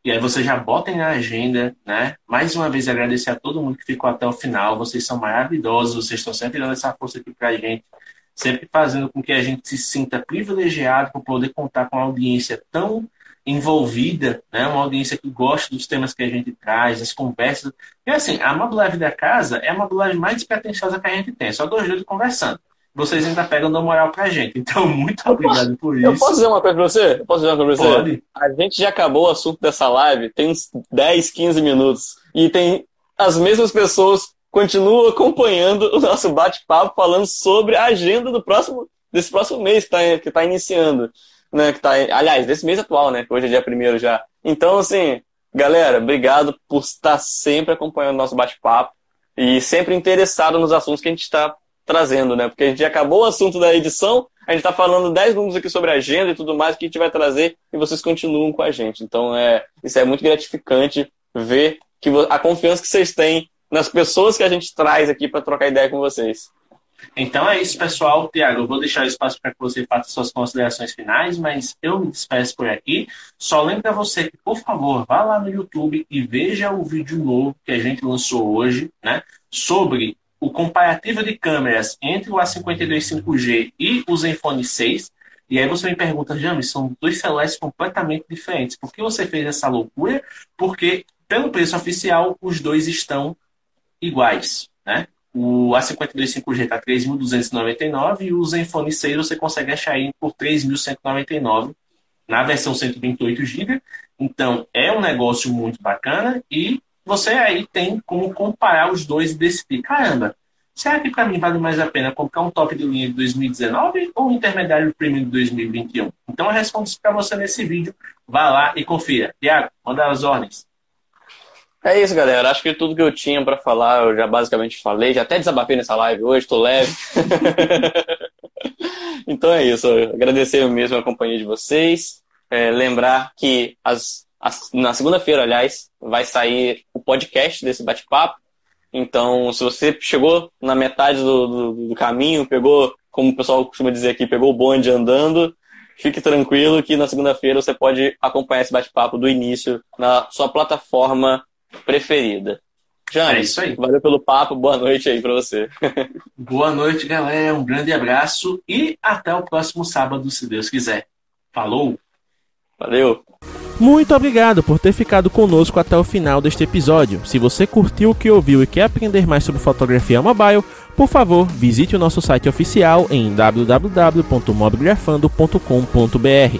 E aí você já bota na agenda, né? Mais uma vez agradecer a todo mundo que ficou até o final. Vocês são maravilhosos, vocês estão sempre dando essa força aqui pra gente, sempre fazendo com que a gente se sinta privilegiado por poder contar com uma audiência tão envolvida, né? Uma audiência que gosta dos temas que a gente traz, as conversas. E assim, a Mob Live da casa é a Mob Live mais despretensiosa que a gente tem, só dois dois conversando. Vocês ainda pegam da moral pra gente. Então, muito obrigado por isso. Eu posso dizer uma coisa pra você? Eu posso dizer uma coisa pra você? Pode. A gente já acabou o assunto dessa live tem uns 10, 15 minutos. E tem as mesmas pessoas continuam acompanhando o nosso bate-papo falando sobre a agenda do próximo, desse próximo mês que está que tá iniciando. Né, que tá, aliás, desse mês atual, né? Que hoje é dia primeiro já. Então, assim, galera, obrigado por estar sempre acompanhando o nosso bate-papo e sempre interessado nos assuntos que a gente está trazendo, né? Porque a gente acabou o assunto da edição, a gente está falando 10 minutos aqui sobre a agenda e tudo mais que a gente vai trazer e vocês continuam com a gente. Então, é, isso é muito gratificante ver que a confiança que vocês têm nas pessoas que a gente traz aqui para trocar ideia com vocês. Então é isso, pessoal. Tiago, eu vou deixar o espaço para que você faça suas considerações finais, mas eu me despeço por aqui. Só lembra você que, por favor, vá lá no YouTube e veja o vídeo novo que a gente lançou hoje, né? Sobre o comparativo de câmeras entre o A52 5G e o Zenfone 6. E aí você me pergunta, James, são dois celulares completamente diferentes. Por que você fez essa loucura? Porque, pelo preço oficial, os dois estão iguais, né? O A52 5G está 3.299 e o Zenfone 6 você consegue achar aí por 3.199 na versão 128 GB. Então é um negócio muito bacana e você aí tem como comparar os dois e decidir, caramba, será que para mim vale mais a pena comprar um top de linha de 2019 ou um intermediário premium de 2021? Então eu respondo isso para você nesse vídeo. Vá lá e confira. Tiago, manda as ordens. É isso, galera. Acho que tudo que eu tinha para falar eu já basicamente falei. Já até desabafei nessa live hoje, tô leve. então é isso. Agradecer mesmo a companhia de vocês. É, lembrar que as, as na segunda-feira, aliás, vai sair o podcast desse bate-papo. Então, se você chegou na metade do, do, do caminho, pegou, como o pessoal costuma dizer aqui, pegou o bonde andando, fique tranquilo que na segunda-feira você pode acompanhar esse bate-papo do início na sua plataforma preferida. Jane, é isso aí. Valeu pelo papo, boa noite aí para você. boa noite, galera. Um grande abraço e até o próximo sábado, se Deus quiser. Falou! Valeu! Muito obrigado por ter ficado conosco até o final deste episódio. Se você curtiu o que ouviu e quer aprender mais sobre fotografia mobile, por favor, visite o nosso site oficial em www.mobigrafando.com.br.